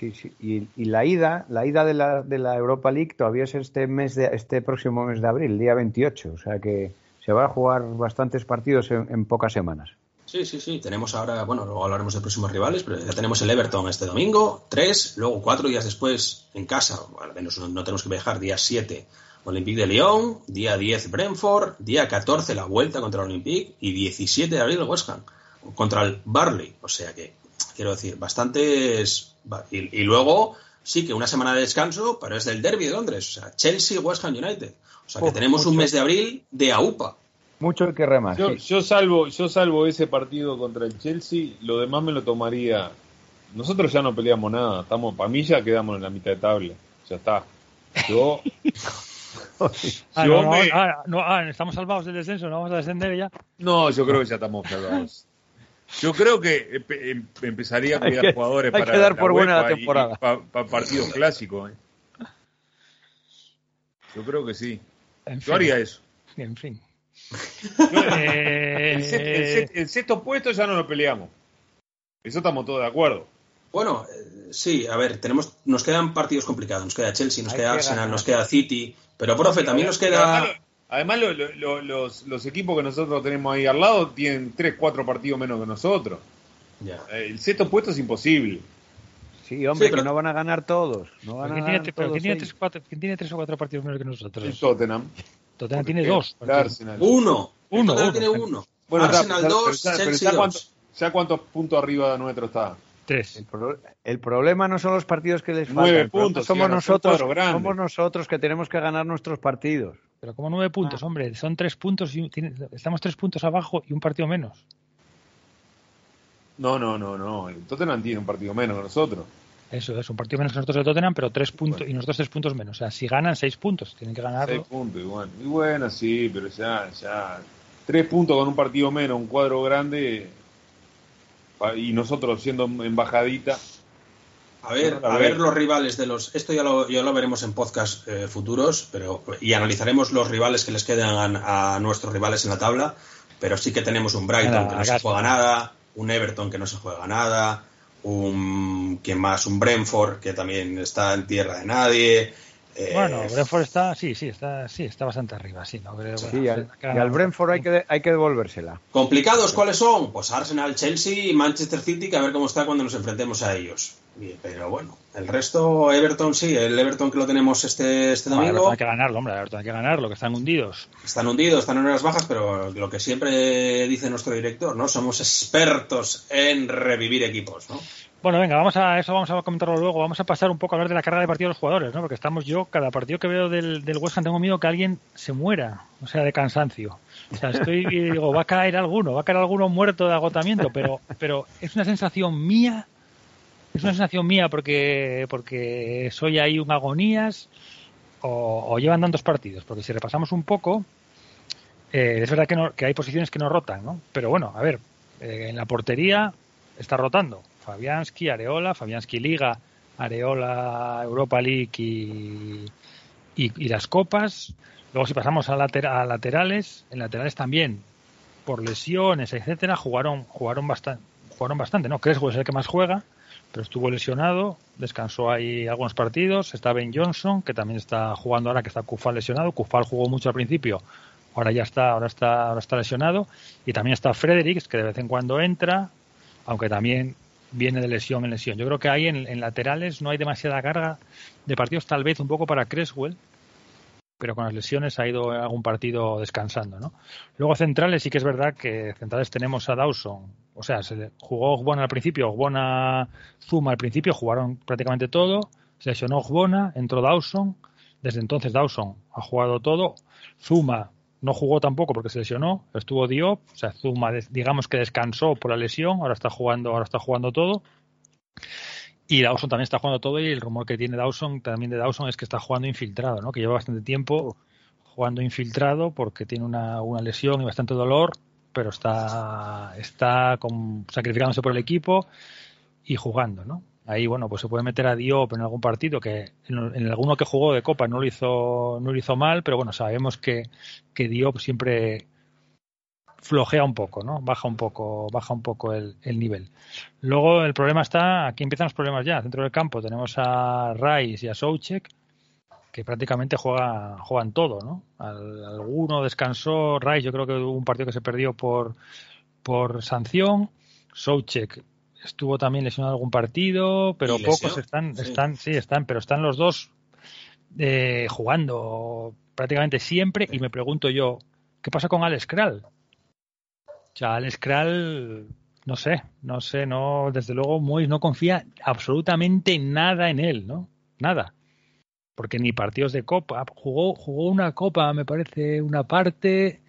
Sí, sí. Y, la ida, la ida de la, de la Europa League todavía es este mes de, este próximo mes de abril, día 28. O sea que se va a jugar bastantes partidos en, pocas semanas. Sí, sí, sí. Tenemos ahora, bueno, luego hablaremos de próximos rivales, pero ya tenemos el Everton este domingo, tres, luego cuatro días después en casa, al menos no, tenemos que viajar, día 7 Olympique de Lyon, día 10 Brentford, día 14 la vuelta contra el Olympique y 17 de abril West Ham contra el Barley. O sea que quiero decir, bastantes. Y, luego, sí que una semana de descanso, pero es del derby de Londres, o sea, Chelsea-West Ham United. O sea, que tenemos un mes de abril de AUPA. Mucho que remar. Yo, salvo, yo salvo ese partido contra el Chelsea, lo demás me lo tomaría. Nosotros ya no peleamos nada, estamos, para mí ya quedamos en la mitad de tabla. Ya está. Yo. Ah, no, ah, ah, estamos salvados del descenso, no vamos a descender ya. No, yo creo que ya estamos salvados. Yo creo que em, empezaría a cuidar jugadores para dar por buena la temporada. Para partidos clásicos. ¿eh? Yo creo que sí. Yo haría eso. En fin. Eh, el, sexto puesto ya no lo peleamos. Eso estamos todos de acuerdo. Bueno, eh, sí, a ver, tenemos, nos quedan partidos complicados. Nos queda Chelsea, nos queda Arsenal, nos queda City. Pero, profe, también nos queda. Además, los, los, equipos que nosotros tenemos ahí al lado tienen 3, 4 partidos menos que nosotros. Ya. Eh, el sexto puesto es imposible. Sí, hombre, pero... que no van a ganar todos. No van a ¿Quién, tiene, pero ¿quién, tiene tres, cuatro, ¿Quién tiene tres o cuatro partidos menos que nosotros? El Tottenham. Tottenham tiene dos. Arsenal. Uno. Uno. Tottenham tiene uno. Bueno, Arsenal dos, Chelsea dos. ¿Sabes cuántos puntos arriba de nuestro está? Tres. El, problema no son los partidos que les faltan. Nueve puntos. Somos nosotros, somos nosotros que tenemos que ganar nuestros partidos. Pero como nueve puntos, ah. hombre, son tres puntos y estamos tres puntos abajo y un partido menos. No, no, no, no. El Tottenham tiene un partido menos que nosotros. Eso es, un partido menos que nosotros de Tottenham, pero tres puntos y nosotros tres puntos menos. O sea, si ganan seis puntos, tienen que ganar. Seis puntos, igual. Y bueno, sí, pero ya, ya. Tres puntos con un partido menos, un cuadro grande. Y nosotros siendo embajadita. A ver, a ver los rivales de los. Esto ya lo, ya lo veremos en podcast eh, futuros, pero y analizaremos los rivales que les quedan a, nuestros rivales en la tabla. Pero sí que tenemos un Brighton que no se juega nada, un Everton que no se juega nada, un ¿quién más? Un Brentford que también está en tierra de nadie. Eh, bueno, Brentford está, sí, sí, está, sí, está bastante arriba, sí. No creo, sí, al, y al Brentford hay que, hay que devolvérsela. ¿Complicados cuáles son? Pues Arsenal, Chelsea y Manchester City, que a ver cómo está cuando nos enfrentemos a ellos pero bueno, el resto, Everton sí, el Everton que lo tenemos este, este domingo. hay que ganarlo, hombre, Everton hay que ganarlo, que están hundidos. Están hundidos, están en horas bajas, pero lo que siempre dice nuestro director, ¿no? Somos expertos en revivir equipos, ¿no? Bueno, venga, vamos a eso vamos a comentarlo luego. Vamos a pasar un poco a hablar de la carga de partido de los jugadores, ¿no? Porque estamos yo, cada partido que veo del, del West Ham tengo miedo que alguien se muera, o sea, de cansancio. O sea, estoy y digo, va a caer alguno, va a caer alguno muerto de agotamiento, pero, pero es una sensación mía es una sensación mía porque, porque soy ahí un agonías o, llevan tantos partidos. Porque si repasamos un poco, eh, es verdad que, no, que hay posiciones que no rotan, ¿no? Pero bueno, a ver, eh, en la portería está rotando. Fabianski, Areola, Fabianski Liga, Areola, Europa League y, y, las copas. Luego si pasamos a, a, laterales, en laterales también, por lesiones, etcétera, jugaron, jugaron bastante, jugaron bastante, ¿no? Crespo es el que más juega, pero estuvo lesionado, descansó ahí algunos partidos, está Ben Johnson, que también está jugando ahora que está Kufal lesionado, Kufal jugó mucho al principio, ahora ya está, ahora está, ahora está lesionado, y también está Fredericks, que de vez en cuando entra, aunque también viene de lesión en lesión. Yo creo que ahí en, laterales no hay demasiada carga de partidos, tal vez un poco para Creswell, pero con las lesiones ha ido algún partido descansando, ¿no? Luego centrales sí que es verdad que centrales tenemos a Dawson, o sea, se jugó Gbona al principio, Gbona, Zuma al principio, jugaron prácticamente todo, se lesionó Gbona, entró Dawson, desde entonces Dawson ha jugado todo, Zuma no jugó tampoco porque se lesionó, estuvo Diop, o sea, Zuma digamos que descansó por la lesión, ahora está jugando, ahora está jugando todo. Y Dawson también está jugando todo y el rumor que tiene Dawson también de Dawson es que está jugando infiltrado, ¿no? Que lleva bastante tiempo jugando infiltrado porque tiene una, una lesión y bastante dolor, pero está, está con, sacrificándose por el equipo y jugando, ¿no? Ahí, bueno, pues se puede meter a Diop en algún partido que en, alguno que jugó de Copa no lo hizo, no lo hizo mal, pero bueno, sabemos que, que Diop siempre flojea un poco, ¿no? Baja un poco, baja un poco el, nivel. Luego el problema está, aquí empiezan los problemas ya. Dentro del campo tenemos a Rice y a Soucek, que prácticamente juega, juegan todo, ¿no? alguno descansó, Rice yo creo que hubo un partido que se perdió por, por sanción. Soucek estuvo también lesionado algún partido, pero pocos están, están, sí, están, pero están los dos eh, jugando prácticamente siempre. Y me pregunto yo, ¿qué pasa con Alex Kral? O sea, Alex Kral, no sé, no sé, no, desde luego Mois no confía absolutamente nada en él, ¿no? Nada. Porque ni partidos de copa, jugó, jugó una copa, me parece, una parte,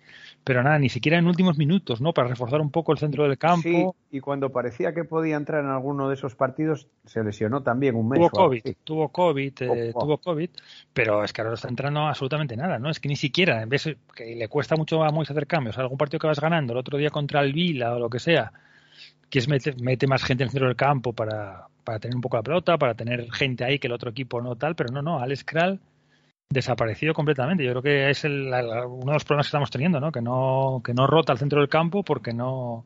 pero nada, ni siquiera en últimos minutos, ¿no? Para reforzar un poco el centro del campo. Sí, y cuando parecía que podía entrar en alguno de esos partidos, se lesionó también un mes. Tuvo COVID, tuvo COVID, eh, tuvo COVID, pero es que ahora no está entrando absolutamente nada, ¿no? Es que ni siquiera, ves que le cuesta mucho a Mois hacer cambios. Algún partido que vas ganando, el otro día contra el Vila o lo que sea, que es mete, mete más gente en el centro del campo para, para tener un poco la pelota, para tener gente ahí que el otro equipo no tal, pero no, no, Alex Kral desaparecido completamente. Yo creo que es el, uno de los problemas que estamos teniendo, ¿no? Que no que no rota el centro del campo porque no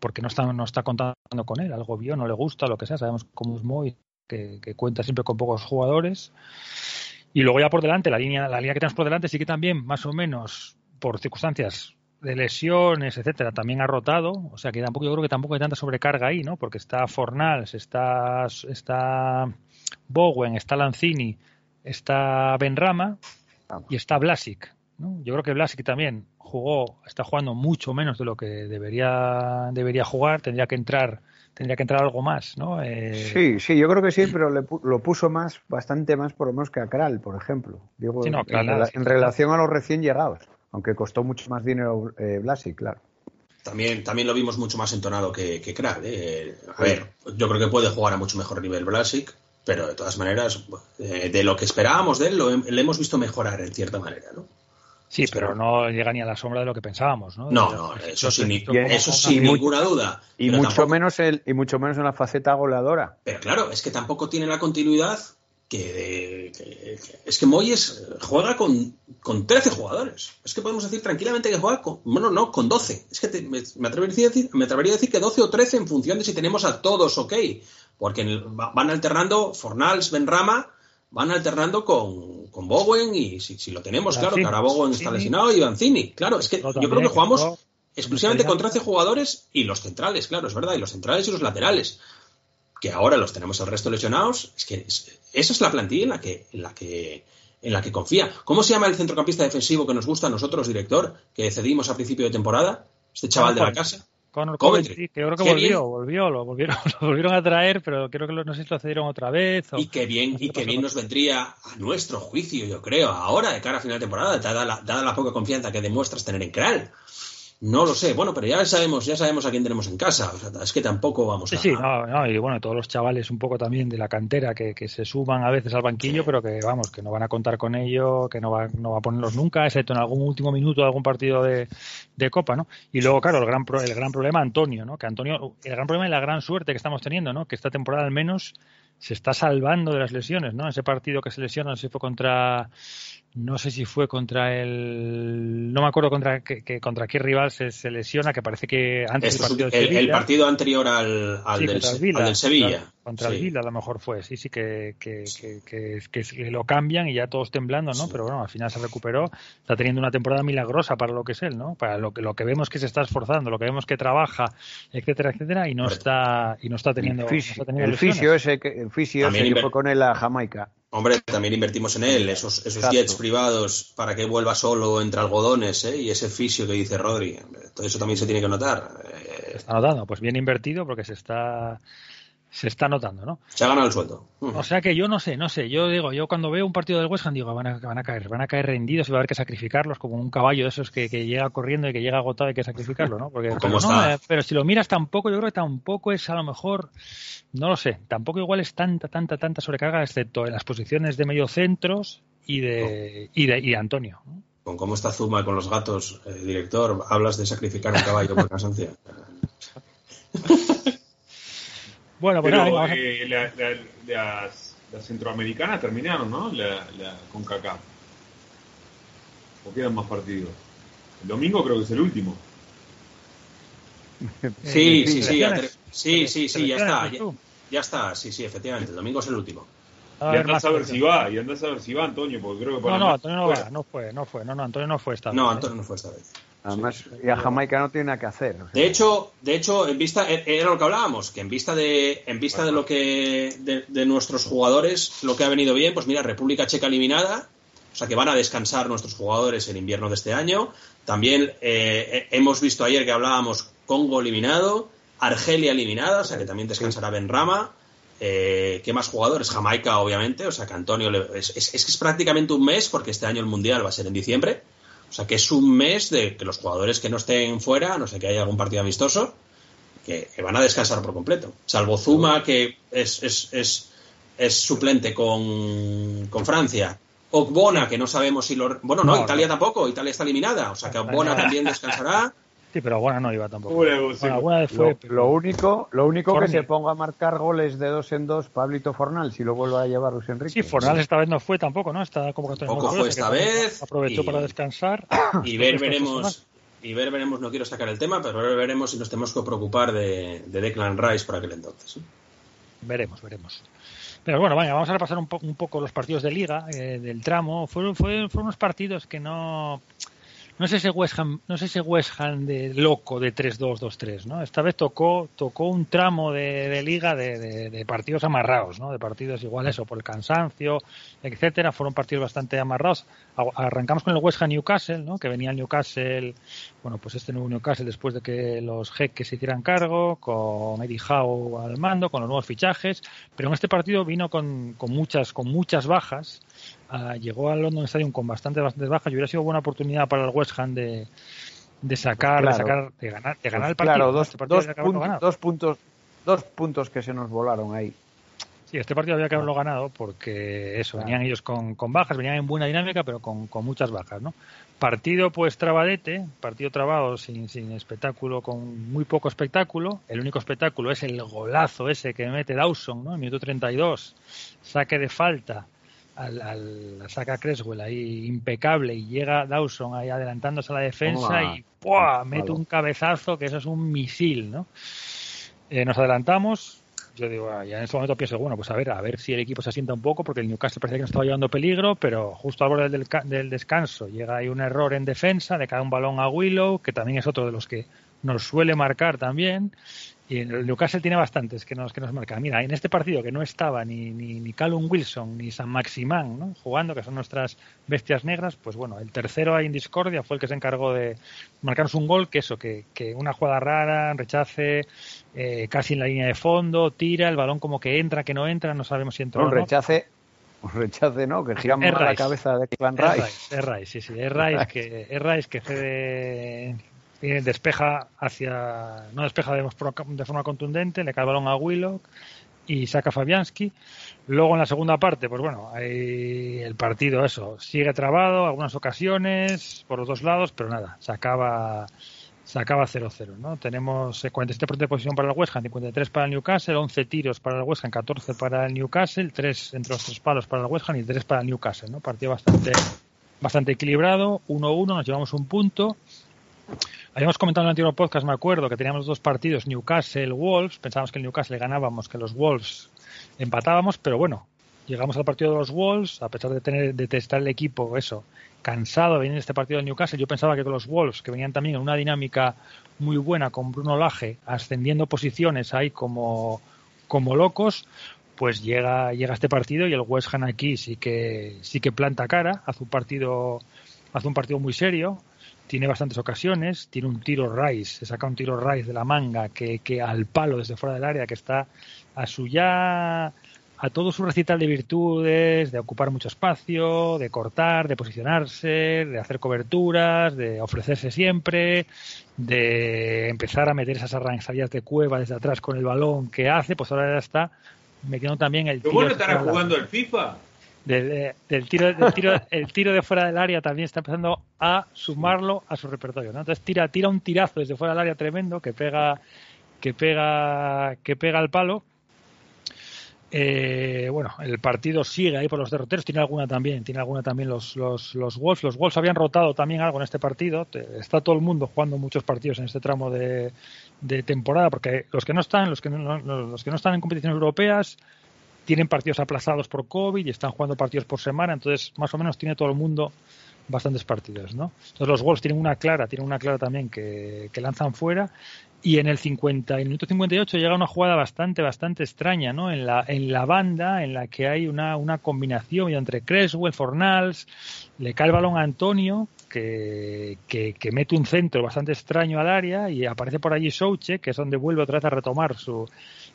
porque no está no está contando con él, algo vio, no le gusta, lo que sea. Sabemos cómo es muy que, cuenta siempre con pocos jugadores. Y luego ya por delante, la línea la línea que tenemos por delante sí que también más o menos por circunstancias de lesiones, etcétera, también ha rotado, o sea que tampoco yo creo que tampoco hay tanta sobrecarga ahí, ¿no? Porque está Fornals, está está Bowen, está Lanzini, está Benrama y está Blasic. Yo creo que Blasic también jugó, está jugando mucho menos de lo que debería, debería jugar, tendría que entrar tendría que entrar algo más, ¿no? Eh, sí, sí, yo creo que sí, pero lo puso más, bastante más por lo menos que a Kral, por ejemplo. Digo, en, relación a los recién llegados, aunque costó mucho más dinero eh, Blasic, claro. También, también lo vimos mucho más entonado que, que Kral. ¿eh? A ver, yo creo que puede jugar a mucho mejor nivel Blasic, pero de todas maneras, eh, de lo que esperábamos de él, lo, le hemos visto mejorar en cierta manera, ¿no? Sí, pero no llega ni a la sombra de lo que pensábamos, ¿no? No, no, eso, sin, eso sin ninguna duda. Y mucho, menos el, y mucho menos en la faceta goleadora. Pero claro, es que tampoco tiene la continuidad que, es que Moyes juega con, con 13 jugadores. Es que podemos decir tranquilamente que juega con, bueno, no, con 12. Es que me, atrevería a decir, me atrevería a decir que 12 o 13 en función de si tenemos a todos ok porque van alternando Fornals, Benrama, van alternando con, con Bowen y si, lo tenemos, claro, que ahora Bowen está lesionado y Banzini. Claro, es que yo creo que jugamos exclusivamente con 13 jugadores y los centrales, claro, es verdad, y los centrales y los laterales, que ahora los tenemos el resto lesionados. Es que esa es la plantilla en la que, en la que en la que confía. ¿Cómo se llama el centrocampista defensivo que nos gusta a nosotros, director, que cedimos a principio de temporada? Este chaval de la casa. Connor Coventry, que creo que volvió, volvió, lo volvieron, lo volvieron a traer, pero creo que no sé si lo cedieron otra vez. y qué bien, y qué bien nos vendría a nuestro juicio, yo creo, ahora de cara a final de temporada, dada la, dada la poca confianza que demuestras tener en Kral. No lo sé, bueno, pero ya sabemos, ya sabemos a quién tenemos en casa, o sea, es que tampoco vamos a... Sí, sí, no, no, y bueno, todos los chavales un poco también de la cantera que, que se suban a veces al banquillo, pero que vamos, que no van a contar con ello, que no va, no va a ponerlos nunca, excepto en algún último minuto de algún partido de, de Copa, ¿no? Y luego, claro, el gran, el gran problema Antonio, ¿no? Que Antonio, el gran problema y la gran suerte que estamos teniendo, ¿no? Que esta temporada al menos se está salvando de las lesiones, ¿no? Ese partido que se lesiona, si fue contra no sé si fue contra el no me acuerdo contra que, contra qué rival se, lesiona que parece que antes del partido el, el, partido anterior al, al, del, Sevilla. contra el Vila a lo mejor fue sí sí que que, que, lo cambian y ya todos temblando no pero bueno al final se recuperó está teniendo una temporada milagrosa para lo que es él no para lo que lo que vemos que se está esforzando lo que vemos que trabaja etcétera etcétera y no está y no está teniendo el, fisio, ese que el fisio ese que fue con él a Jamaica Hombre, también invertimos en él, esos, esos jets privados para que vuelva solo entre algodones, ¿eh? Y ese fisio que dice Rodri. Todo eso también se tiene que notar. Se está notando, pues bien invertido porque se está se está notando, ¿no? Se ha ganado el sueldo. O sea que yo no sé, no sé. Yo digo, yo cuando veo un partido del West Ham digo, van a, van a caer, van a caer rendidos y va a haber que sacrificarlos como un caballo de esos que, llega corriendo y que llega agotado y hay que sacrificarlo, ¿no? Porque, pero, eh, pero si lo miras tampoco, yo creo que tampoco es a lo mejor, no lo sé, tampoco igual es tanta, tanta, tanta sobrecarga, excepto en las posiciones de medio centros y de, y de, y Antonio. Con cómo está Zuma con los gatos, eh, director, hablas de sacrificar un caballo por cansancio. Bueno, pues Pero, eh, las, centroamericanas terminaron, ¿no? La, con Kaká. ¿O quedan más partidos? El domingo creo que es el último. Sí, sí, sí, sí, sí, sí, ya está. Ya, está, sí, sí, efectivamente. El domingo es el último. y andás a ver si va, y andás a ver si va Antonio, porque creo que para No, no, Antonio no va, no fue, no fue, no, no, Antonio no fue esta vez. No, Antonio no fue esta vez. Además, y a Jamaica no tiene nada que hacer. De hecho, de hecho, en vista, e, era lo que hablábamos, que en vista de, en vista de lo que, de, nuestros jugadores, lo que ha venido bien, pues mira, República Checa eliminada, o sea que van a descansar nuestros jugadores en invierno de este año. También eh, hemos visto ayer que hablábamos Congo eliminado, Argelia eliminada, o sea que también descansará Benrama. Eh, ¿Qué más jugadores? Jamaica, obviamente, o sea que Antonio es, es, es prácticamente un mes, porque este año el Mundial va a ser en diciembre. O sea que es un mes de que los jugadores que no estén fuera, no sé que haya algún partido amistoso, que, van a descansar por completo. Salvo Zuma, que es, es, es, suplente con, con Francia. Ogbona, que no sabemos si lo. Bueno, no, Italia tampoco, Italia está eliminada. O sea que Ogbona también descansará. Sí, pero bueno, no iba tampoco. lo, único, lo único que se ponga a marcar goles de dos en dos Pablito Fornal, si lo vuelve a llevar Luis Enrique. Sí, Fornal esta vez no fue tampoco, ¿no? Está como que Poco fue esta vez. Aprovechó para descansar. Y ver, veremos. Y ver, veremos, no quiero sacar el tema, pero ver, veremos si nos tenemos que preocupar de, de Declan Rice para aquel entonces. Veremos, veremos. Pero bueno, vaya, vamos a repasar un, un poco los partidos de liga, eh, del tramo. Fueron, fueron, fueron unos partidos que no no es ese West Ham, no es ese West Ham de loco de 3-2-2-3, ¿no? Esta vez tocó, tocó un tramo de, liga de, partidos amarrados, ¿no? De partidos iguales o por el cansancio, etcétera. Fueron partidos bastante amarrados. Arrancamos con el West Ham Newcastle, ¿no? Que venía el Newcastle, bueno, pues este nuevo Newcastle después de que los jeques se hicieran cargo, con Eddie Howe al mando, con los nuevos fichajes, pero en este partido vino con, con muchas, con muchas bajas llegó al London Stadium con bastantes, bastantes bajas y hubiera sido buena oportunidad para el West Ham de, de sacar, de sacar, de ganar, de ganar el partido. Claro, dos, dos, puntos, dos puntos que se nos volaron ahí. Sí, este partido había que haberlo ganado porque eso, venían ellos con, con, bajas, venían en buena dinámica, pero con, con, muchas bajas, ¿no? Partido pues trabadete, partido trabado sin, sin espectáculo, con muy poco espectáculo. El único espectáculo es el golazo ese que mete Dawson, ¿no? En minuto 32, saque de falta al, la saca Creswell ahí impecable y llega Dawson ahí adelantándose a la defensa y ¡pua! mete un cabezazo que eso es un misil, ¿no? Eh, nos adelantamos. Yo digo, ah, ya en ese momento pienso, bueno, pues a ver, a ver si el equipo se asienta un poco, porque el Newcastle parecía que no estaba llevando peligro, pero justo al borde del, del descanso llega ahí un error en defensa, le cae un balón a Willow, que también es otro de los que nos suele marcar también, y el Newcastle tiene bastantes que nos, que nos marcan. Mira, en este partido que no estaba ni, ni, ni Callum Wilson ni San Maximán ¿no? jugando, que son nuestras bestias negras, pues bueno, el tercero ahí en discordia fue el que se encargó de marcarnos un gol, que eso, que, que una jugada rara, rechace, eh, casi en la línea de fondo, tira, el balón como que entra, que no entra, no sabemos si entra un o no. rechace, un rechace, ¿no? Que giramos a la cabeza de Clan Rice. Es Rice, sí, sí, es Rice que, Rice que cede despeja hacia, no despeja de, forma contundente, le cae el balón a Willock y saca Fabianski. Luego en la segunda parte, pues bueno, hay el partido eso, sigue trabado, algunas ocasiones por los dos lados, pero nada, se acaba se acaba 0-0, ¿no? Tenemos 47% de posición para el West Ham, 53 para el Newcastle, 11 tiros para el West Ham, 14 para el Newcastle, 3 entre los tres palos para el West Ham y 3 para el Newcastle, ¿no? Partido bastante bastante equilibrado, 1-1, nos llevamos un punto. Habíamos comentado en el anterior podcast, me acuerdo, que teníamos dos partidos, Newcastle-Wolves. Pensábamos que el Newcastle ganábamos, que los Wolves empatábamos, pero bueno, llegamos al partido de los Wolves, a pesar de tener de testar el equipo, eso, cansado de venir este partido del Newcastle. Yo pensaba que con los Wolves, que venían también en una dinámica muy buena con Bruno Laje, ascendiendo posiciones ahí como, como locos, pues llega, llega este partido y el West Ham aquí sí que, sí que planta cara, hace un partido, hace un partido muy serio tiene bastantes ocasiones, tiene un tiro Rice, se saca un tiro Rice de la manga que, que al palo desde fuera del área, que está a su ya a todo su recital de virtudes, de ocupar mucho espacio, de cortar, de posicionarse, de hacer coberturas, de ofrecerse siempre, de empezar a meter esas arrancadas de cueva desde atrás con el balón que hace, pues ahora ya está metiendo también el tiro. ¿Cómo estará jugando el FIFA? Del tiro, del tiro, el tiro de fuera del área también está empezando a sumarlo a su repertorio. Entonces tira, tira un tirazo desde fuera del área tremendo que pega, que pega, que pega al palo eh, bueno, el partido sigue ahí por los derroteros, tiene alguna también, tiene alguna también los, los, los Wolves. Los Wolves habían rotado también algo en este partido. Está todo el mundo jugando muchos partidos en este tramo de, temporada, porque los que no están, los que no, los que no están en competiciones europeas, tienen partidos aplazados por COVID y están jugando partidos por semana, entonces más o menos tiene todo el mundo bastantes partidos, ¿no? Entonces los Wolves tienen una clara, tienen una clara también que, que lanzan fuera y en el 50, en el minuto 58 llega una jugada bastante, bastante extraña, ¿no? En la, en la banda, en la que hay una, una combinación entre Creswell, Fornals, le cae el balón a Antonio, que, que, mete un centro bastante extraño al área, y aparece por allí Souche, que es donde vuelve otra vez a retomar su,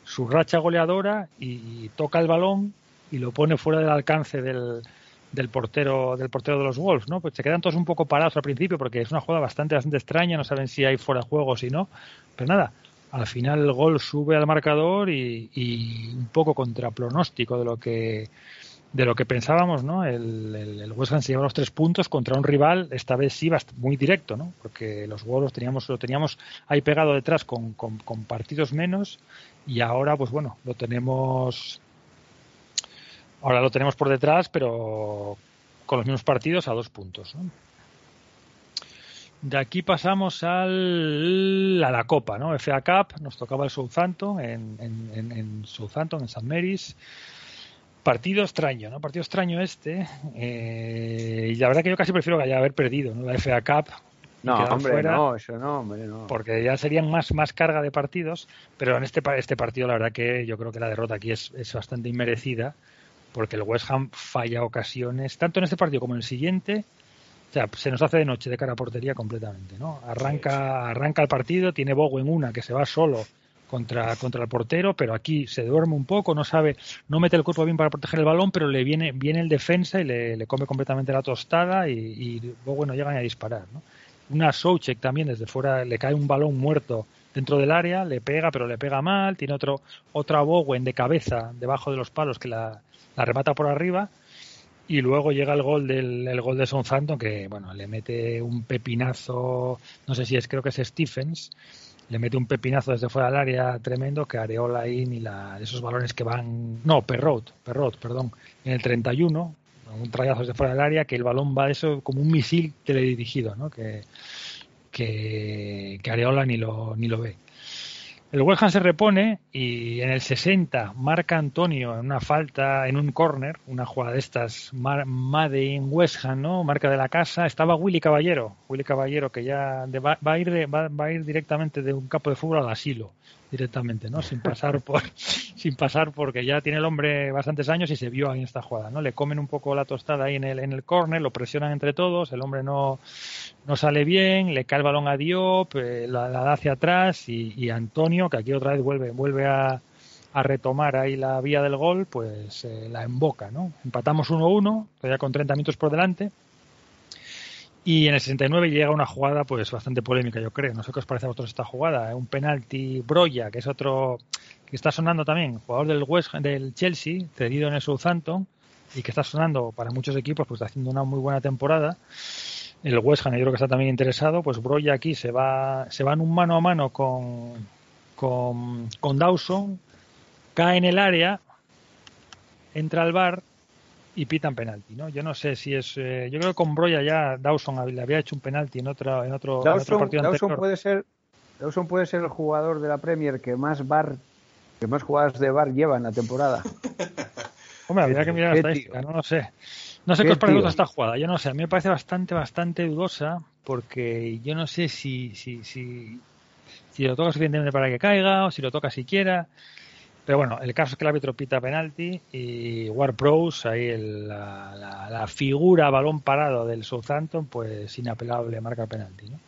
su racha goleadora, y toca el balón y lo pone fuera del alcance del, del portero del portero de los Wolves, ¿no? Pues se quedan todos un poco parados al principio porque es una jugada bastante bastante extraña, no saben si hay fuera de juego o si no, pero nada, al final el gol sube al marcador y, un poco contra pronóstico de lo que de lo que pensábamos, ¿no? El, el, West Ham se lleva los tres puntos contra un rival, esta vez sí muy directo, ¿no? Porque los Wolves teníamos, lo teníamos ahí pegado detrás con, con, con partidos menos y ahora, pues bueno, lo tenemos Ahora lo tenemos por detrás, pero con los mismos partidos a dos puntos. De aquí pasamos al, a la Copa, ¿no? FA Cup, nos tocaba el Southampton en, en, en, Southampton, en San Mary's. Partido extraño, ¿no? Partido extraño este. Eh, y la verdad que yo casi prefiero que haya haber perdido, ¿no? La FA Cup. No, hombre, no, eso no, hombre, no. Porque ya serían más, más carga de partidos, pero en este, este partido la verdad que yo creo que la derrota aquí es, es bastante inmerecida porque el West Ham falla ocasiones, tanto en este partido como en el siguiente. O sea, se nos hace de noche de cara a portería completamente, ¿no? Arranca, arranca el partido, tiene Bowen una que se va solo contra, contra el portero, pero aquí se duerme un poco, no sabe, no mete el cuerpo bien para proteger el balón, pero le viene, viene el defensa y le, come completamente la tostada y, y Bowen no llega ni a disparar, ¿no? Una Soucek también desde fuera le cae un balón muerto dentro del área, le pega, pero le pega mal, tiene otro, otra Bowen de cabeza debajo de los palos que la, remata por arriba y luego llega el gol del el gol de Southampton que bueno le mete un pepinazo no sé si es creo que es Stephens le mete un pepinazo desde fuera del área tremendo que Areola ahí ni la esos balones que van no Perrot Perrot perdón en el 31 un trayazo desde fuera del área que el balón va eso como un misil teledirigido ¿no? que, que, Areola ni lo ni lo ve el West Ham se repone y en el 60 marca Antonio en una falta, en un córner, una jugada de estas, Made in West Ham, ¿no? Marca de la casa. Estaba Willy Caballero, Willy Caballero que ya va, a ir va, a ir directamente de un campo de fútbol al asilo directamente, ¿no? Sin pasar por, sin pasar porque ya tiene el hombre bastantes años y se vio ahí en esta jugada, ¿no? Le comen un poco la tostada ahí en el, en el córner, lo presionan entre todos, el hombre no, no sale bien, le cae el balón a Diop, eh, la, da hacia atrás y, Antonio, que aquí otra vez vuelve, vuelve a, a retomar ahí la vía del gol, pues eh, la emboca, ¿no? Empatamos 1-1, todavía con 30 minutos por delante y en el 69 llega una jugada pues bastante polémica, yo creo. No sé qué os parece a vosotros esta jugada. ¿eh? Un penalti Broya, que es otro que está sonando también, jugador del West del Chelsea, cedido en el Southampton y que está sonando para muchos equipos, pues está haciendo una muy buena temporada. El West Ham, yo creo que está también interesado, pues Broya aquí se va se va en un mano a mano con con, con Dawson, cae en el área, entra al bar y pitan penalti, ¿no? Yo no sé si es, eh, yo creo que con Broya ya Dawson le había hecho un penalti en otro, en otro, partido Dawson puede ser, Dawson puede ser el jugador de la Premier que más bar, que más jugadas de bar lleva en la temporada. Hombre, habría que mirar la estadística, no lo sé. No sé qué, os parece esta jugada. Yo no sé, a mí me parece bastante, bastante dudosa porque yo no sé si, si, si, si lo toca suficientemente para que caiga o si lo toca siquiera Pero bueno, el caso es que el árbitro pita penalti y War Pros, ahí la, la, figura balón parado del Southampton, pues inapelable marca el penalti. ¿no?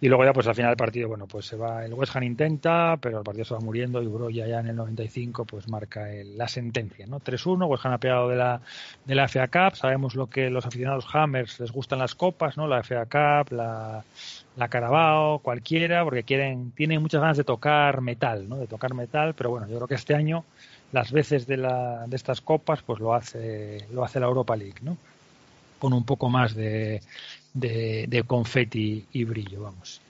Y luego ya pues al final del partido, bueno, pues se va, el West Ham intenta, pero el partido se va muriendo y Broya ya en el 95 pues marca la sentencia, ¿no? 3-1, West Ham ha pegado de la, de la FA Cup, sabemos lo que los aficionados Hammers les gustan las copas, ¿no? La FA Cup, la, la Carabao, cualquiera, porque quieren, tienen muchas ganas de tocar metal, ¿no? De tocar metal, pero bueno, yo creo que este año las veces de, la, de estas copas pues lo hace, lo hace la Europa League, ¿no? Con un poco más de, de, de confeti y brillo, vamos.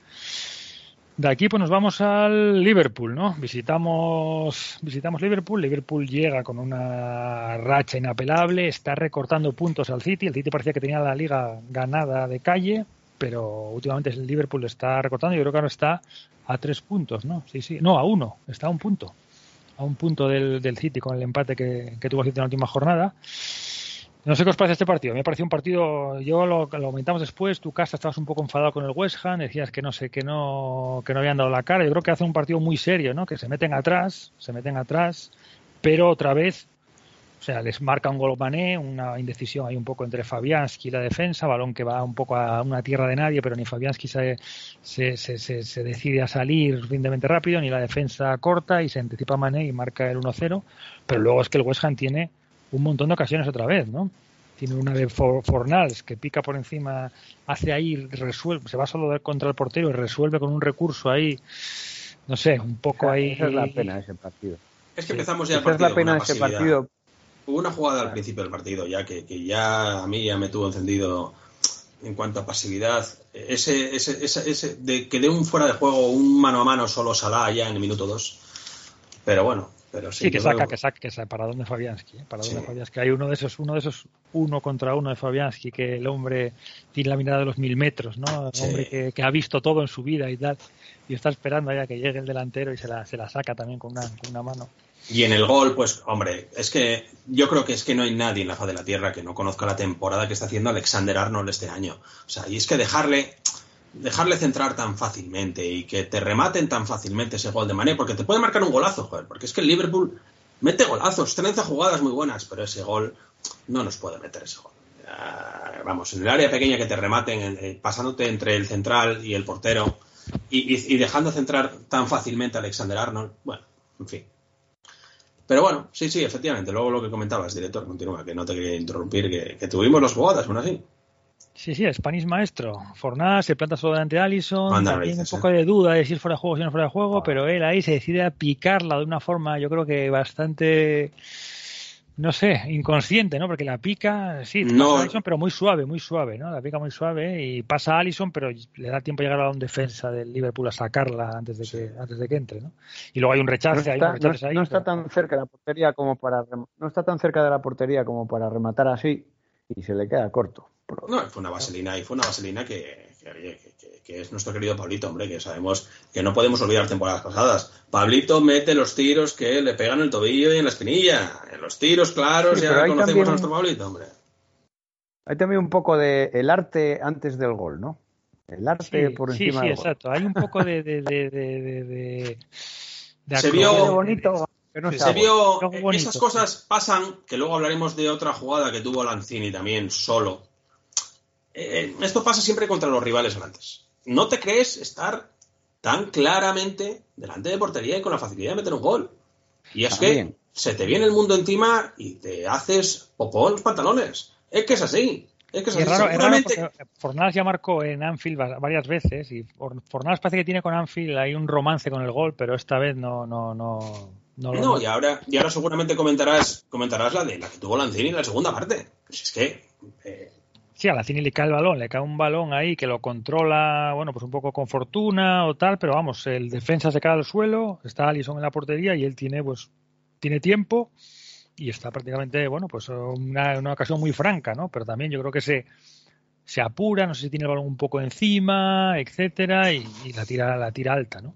De aquí pues nos vamos al Liverpool, ¿no? Visitamos, visitamos Liverpool, Liverpool llega con una racha inapelable, está recortando puntos al City, el City parecía que tenía la liga ganada de calle, pero últimamente el Liverpool está recortando yo creo que ahora está a tres puntos, ¿no? Sí, sí, no, a uno, está a un punto, a un punto del, del City con el empate que, que tuvo el City en la última jornada. No sé qué os parece este partido. Me pareció un partido, yo lo, comentamos después, tu casa estabas un poco enfadado con el West Ham, decías que no sé, que no, que no habían dado la cara. Yo creo que hace un partido muy serio, ¿no? Que se meten atrás, se meten atrás, pero otra vez, o sea, les marca un gol Mané, una indecisión ahí un poco entre Fabianski y la defensa, balón que va un poco a una tierra de nadie, pero ni Fabianski se, se, se, decide a salir suficientemente rápido, ni la defensa corta y se anticipa Mané y marca el 1-0. Pero luego es que el West Ham tiene un montón de ocasiones otra vez, ¿no? Tiene una de Fornals que pica por encima, hace ahí, resuelve, se va solo contra el portero y resuelve con un recurso ahí, no sé, un poco ahí. Esa es la pena ese partido. Es que empezamos ya el partido. es la pena ese partido. Hubo una jugada al principio del partido ya que, que, ya a mí ya me tuvo encendido en cuanto a pasividad. Ese, ese, ese, ese de que de un fuera de juego, un mano a mano solo Salah ya en el minuto 2. Pero bueno, sí, que saca, que saca, que saca, para dónde Fabianski, ¿eh? para dónde Fabianski. Hay uno de esos, uno de esos uno contra uno de Fabianski, que el hombre tiene la mirada de los mil metros, ¿no? Un hombre que, ha visto todo en su vida y tal, y está esperando ya que llegue el delantero y se la, se la saca también con una, con una mano. Y en el gol, pues, hombre, es que yo creo que es que no hay nadie en la faz de la tierra que no conozca la temporada que está haciendo Alexander Arnold este año. O sea, y es que dejarle, dejarle centrar tan fácilmente y que te rematen tan fácilmente ese gol de Mané, porque te puede marcar un golazo, joder, porque es que el Liverpool mete golazos, 13 jugadas muy buenas, pero ese gol no nos puede meter ese gol. vamos, en el área pequeña que te rematen, eh, pasándote entre el central y el portero y, dejando centrar tan fácilmente a Alexander Arnold, bueno, en fin. Pero bueno, sí, sí, efectivamente, luego lo que comentabas, director, continúa, que no te quería interrumpir, que, que tuvimos las jugadas, bueno, así. Sí, sí, Spanish maestro. Fornás se planta solo delante de Allison. También un poco de duda de si es fuera de juego o si no es fuera de juego, pero él ahí se decide a picarla de una forma, yo creo que bastante, no sé, inconsciente, ¿no? Porque la pica, sí, no. Allison, pero muy suave, muy suave, ¿no? La pica muy suave y pasa a Allison, pero le da tiempo a llegar a un defensa del Liverpool a sacarla antes de que, antes de que entre, ¿no? Y luego hay un rechace, no está, no, está tan cerca de la portería como para, no está tan cerca de la portería como para rematar así y se le queda corto. No, fue una vaselina y fue una vaselina que, que, es nuestro querido Pablito, hombre, que sabemos que no podemos olvidar temporadas pasadas. Pablito mete los tiros que le pegan en el tobillo y en la espinilla. En los tiros claros, ya conocemos a nuestro Pablito, hombre. Hay también un poco de el arte antes del gol, ¿no? El arte por encima Sí, sí, exacto. Hay un poco de... de, de, de, de se vio bonito. se vio, esas cosas pasan, que luego hablaremos de otra jugada que tuvo Lanzini también solo, eh, esto pasa siempre contra los rivales grandes. No te crees estar tan claramente delante de portería y con la facilidad de meter un gol. Y es que se te viene el mundo encima y te haces popó en los pantalones. Es que es así. Es que es, así. ya marcó en Anfield varias veces y Fornals parece que tiene con Anfield hay un romance con el gol, pero esta vez no no no no, y ahora y ahora seguramente comentarás comentarás la de la que tuvo Lanzini en la segunda parte. Pues es que eh, Sí, a la Cini le cae el balón, le cae un balón ahí que lo controla, bueno, pues un poco con fortuna o tal, pero vamos, el defensa se cae al suelo, está Alison en la portería y él tiene, pues, tiene tiempo y está prácticamente, bueno, pues una, una ocasión muy franca, ¿no? Pero también yo creo que se, se apura, no sé si tiene el balón un poco encima, etcétera, y, la tira, la tira alta, ¿no?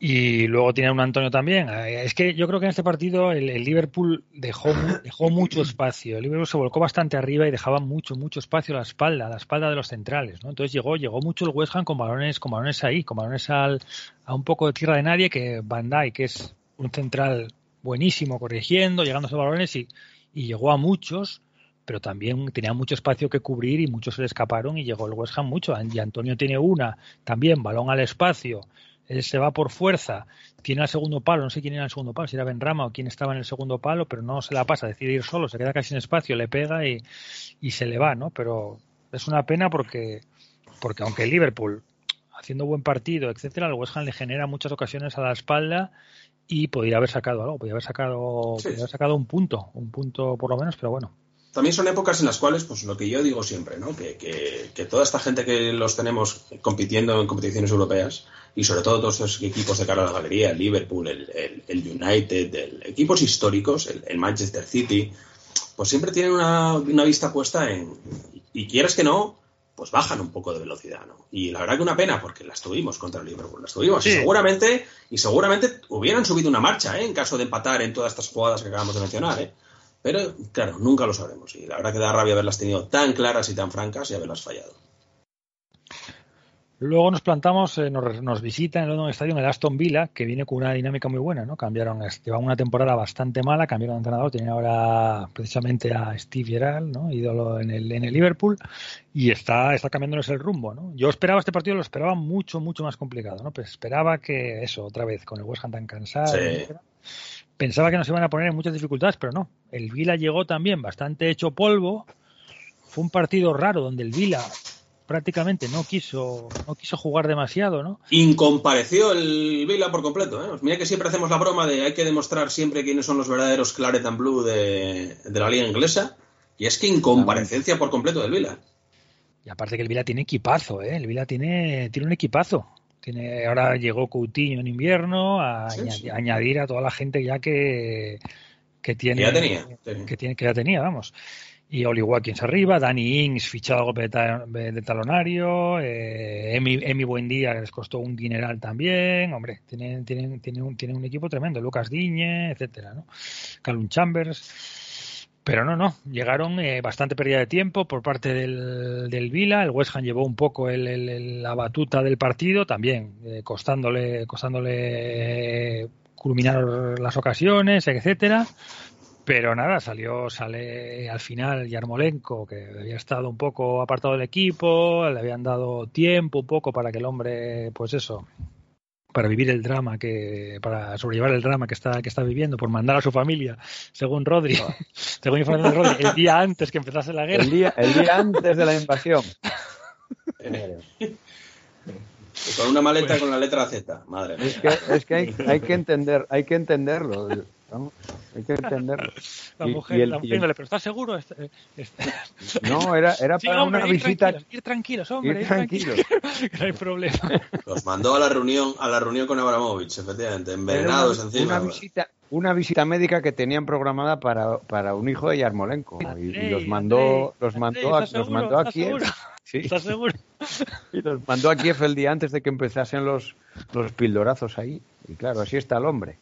Y luego tiene un Antonio también. Eh, es que yo creo que en este partido el, Liverpool dejó, dejó mucho espacio. El Liverpool se volcó bastante arriba y dejaba mucho, mucho espacio a la espalda, a la espalda de los centrales. ¿no? Entonces llegó, llegó mucho el West Ham con balones, con balones ahí, con balones al, a un poco de tierra de nadie que Van Dijk, que es un central buenísimo, corrigiendo, llegando a esos balones y, y llegó a muchos pero también tenía mucho espacio que cubrir y muchos se le escaparon y llegó el West Ham mucho. Y Antonio tiene una, también balón al espacio, él se va por fuerza, tiene el segundo palo, no sé quién era el segundo palo, si era Benrama o quién estaba en el segundo palo, pero no se la pasa, decide ir solo, se queda casi en espacio, le pega y, y se le va, ¿no? Pero es una pena porque, porque aunque Liverpool, haciendo buen partido, etcétera, el West Ham le genera muchas ocasiones a la espalda y podría haber sacado algo, podría haber sacado, podría haber sacado un punto, un punto por lo menos, pero bueno, también son épocas en las cuales, pues lo que yo digo siempre, ¿no? Que, que, toda esta gente que los tenemos compitiendo en competiciones europeas, y sobre todo todos estos equipos de cara a la galería, el Liverpool, el, el, United, el, equipos históricos, el, Manchester City, pues siempre tienen una, una, vista puesta en, y quieres que no, pues bajan un poco de velocidad, ¿no? Y la verdad que una pena, porque las tuvimos contra el Liverpool, las tuvimos, y seguramente, y seguramente hubieran subido una marcha, ¿eh? En caso de empatar en todas estas jugadas que acabamos de mencionar, ¿eh? Pero, claro, nunca lo sabremos. Y la verdad que da rabia haberlas tenido tan claras y tan francas y haberlas fallado. Luego nos plantamos, eh, nos, visita en el London Stadium el Aston Villa, que viene con una dinámica muy buena, ¿no? Cambiaron, llevan una temporada bastante mala, cambiaron de entrenador, tienen ahora precisamente a Steve Gerrard, ¿no? Ídolo en el, en el Liverpool, y está, está cambiándoles el rumbo, ¿no? Yo esperaba este partido, lo esperaba mucho, mucho más complicado, ¿no? Pues esperaba que eso, otra vez, con el West Ham tan cansado, pensaba que nos iban a poner en muchas dificultades, pero no. El Vila llegó también bastante hecho polvo. Fue un partido raro donde el Vila prácticamente no quiso no quiso jugar demasiado, ¿no? Incompareció el Vila por completo. ¿eh? Mira que siempre hacemos la broma de hay que demostrar siempre quiénes son los verdaderos Claret and Blue de, de la liga inglesa. Y es que incomparecencia por completo del Vila. Y aparte que el Vila tiene equipazo, ¿eh? El Vila tiene, tiene un equipazo. Tiene, ahora llegó Coutinho en invierno a añadir a toda la gente ya que, que tiene, ya tenía, que tiene que ya tenía, vamos. Y Oli Watkins arriba, Danny Ings fichado de, de talonario, eh, Emi, Emi Buendía que les costó un dineral también, hombre, tienen, tienen, tienen, un, tienen un equipo tremendo, Lucas Diñe, etcétera, ¿no? Calum Chambers. Pero no, no, llegaron eh, bastante pérdida de tiempo por parte del, del Vila. El West Ham llevó un poco el, la batuta del partido, también eh, costándole, costándole eh, culminar las ocasiones, etcétera. Pero nada, salió, sale al final Yarmolenko, que había estado un poco apartado del equipo, le habían dado tiempo un poco para que el hombre, pues eso, para vivir el drama que para sobrellevar el drama que está que está viviendo por mandar a su familia según Rodri según información de Rodri el día antes que empezase la guerra. El día el día antes de la invasión. Con una maleta con la letra Z madre mía. es que, es que hay, hay que entender hay que entenderlo hay que entenderlo. La mujer, la mujer pero ¿estás seguro? Este, este... No, era, era para una visita. ir tranquilos, hombre. Ir tranquilos. no hay problema. Los mandó a la reunión, a la reunión con Abramovich, efectivamente, envenenados encima. Una visita, una visita médica que tenían programada para, para un hijo de Yarmolenko. Y, los mandó, los mandó, a, los mandó a Kiev. Sí. ¿Estás seguro? Y los mandó a Kiev el día antes de que empezasen los, los pildorazos ahí. Y claro, así está el hombre.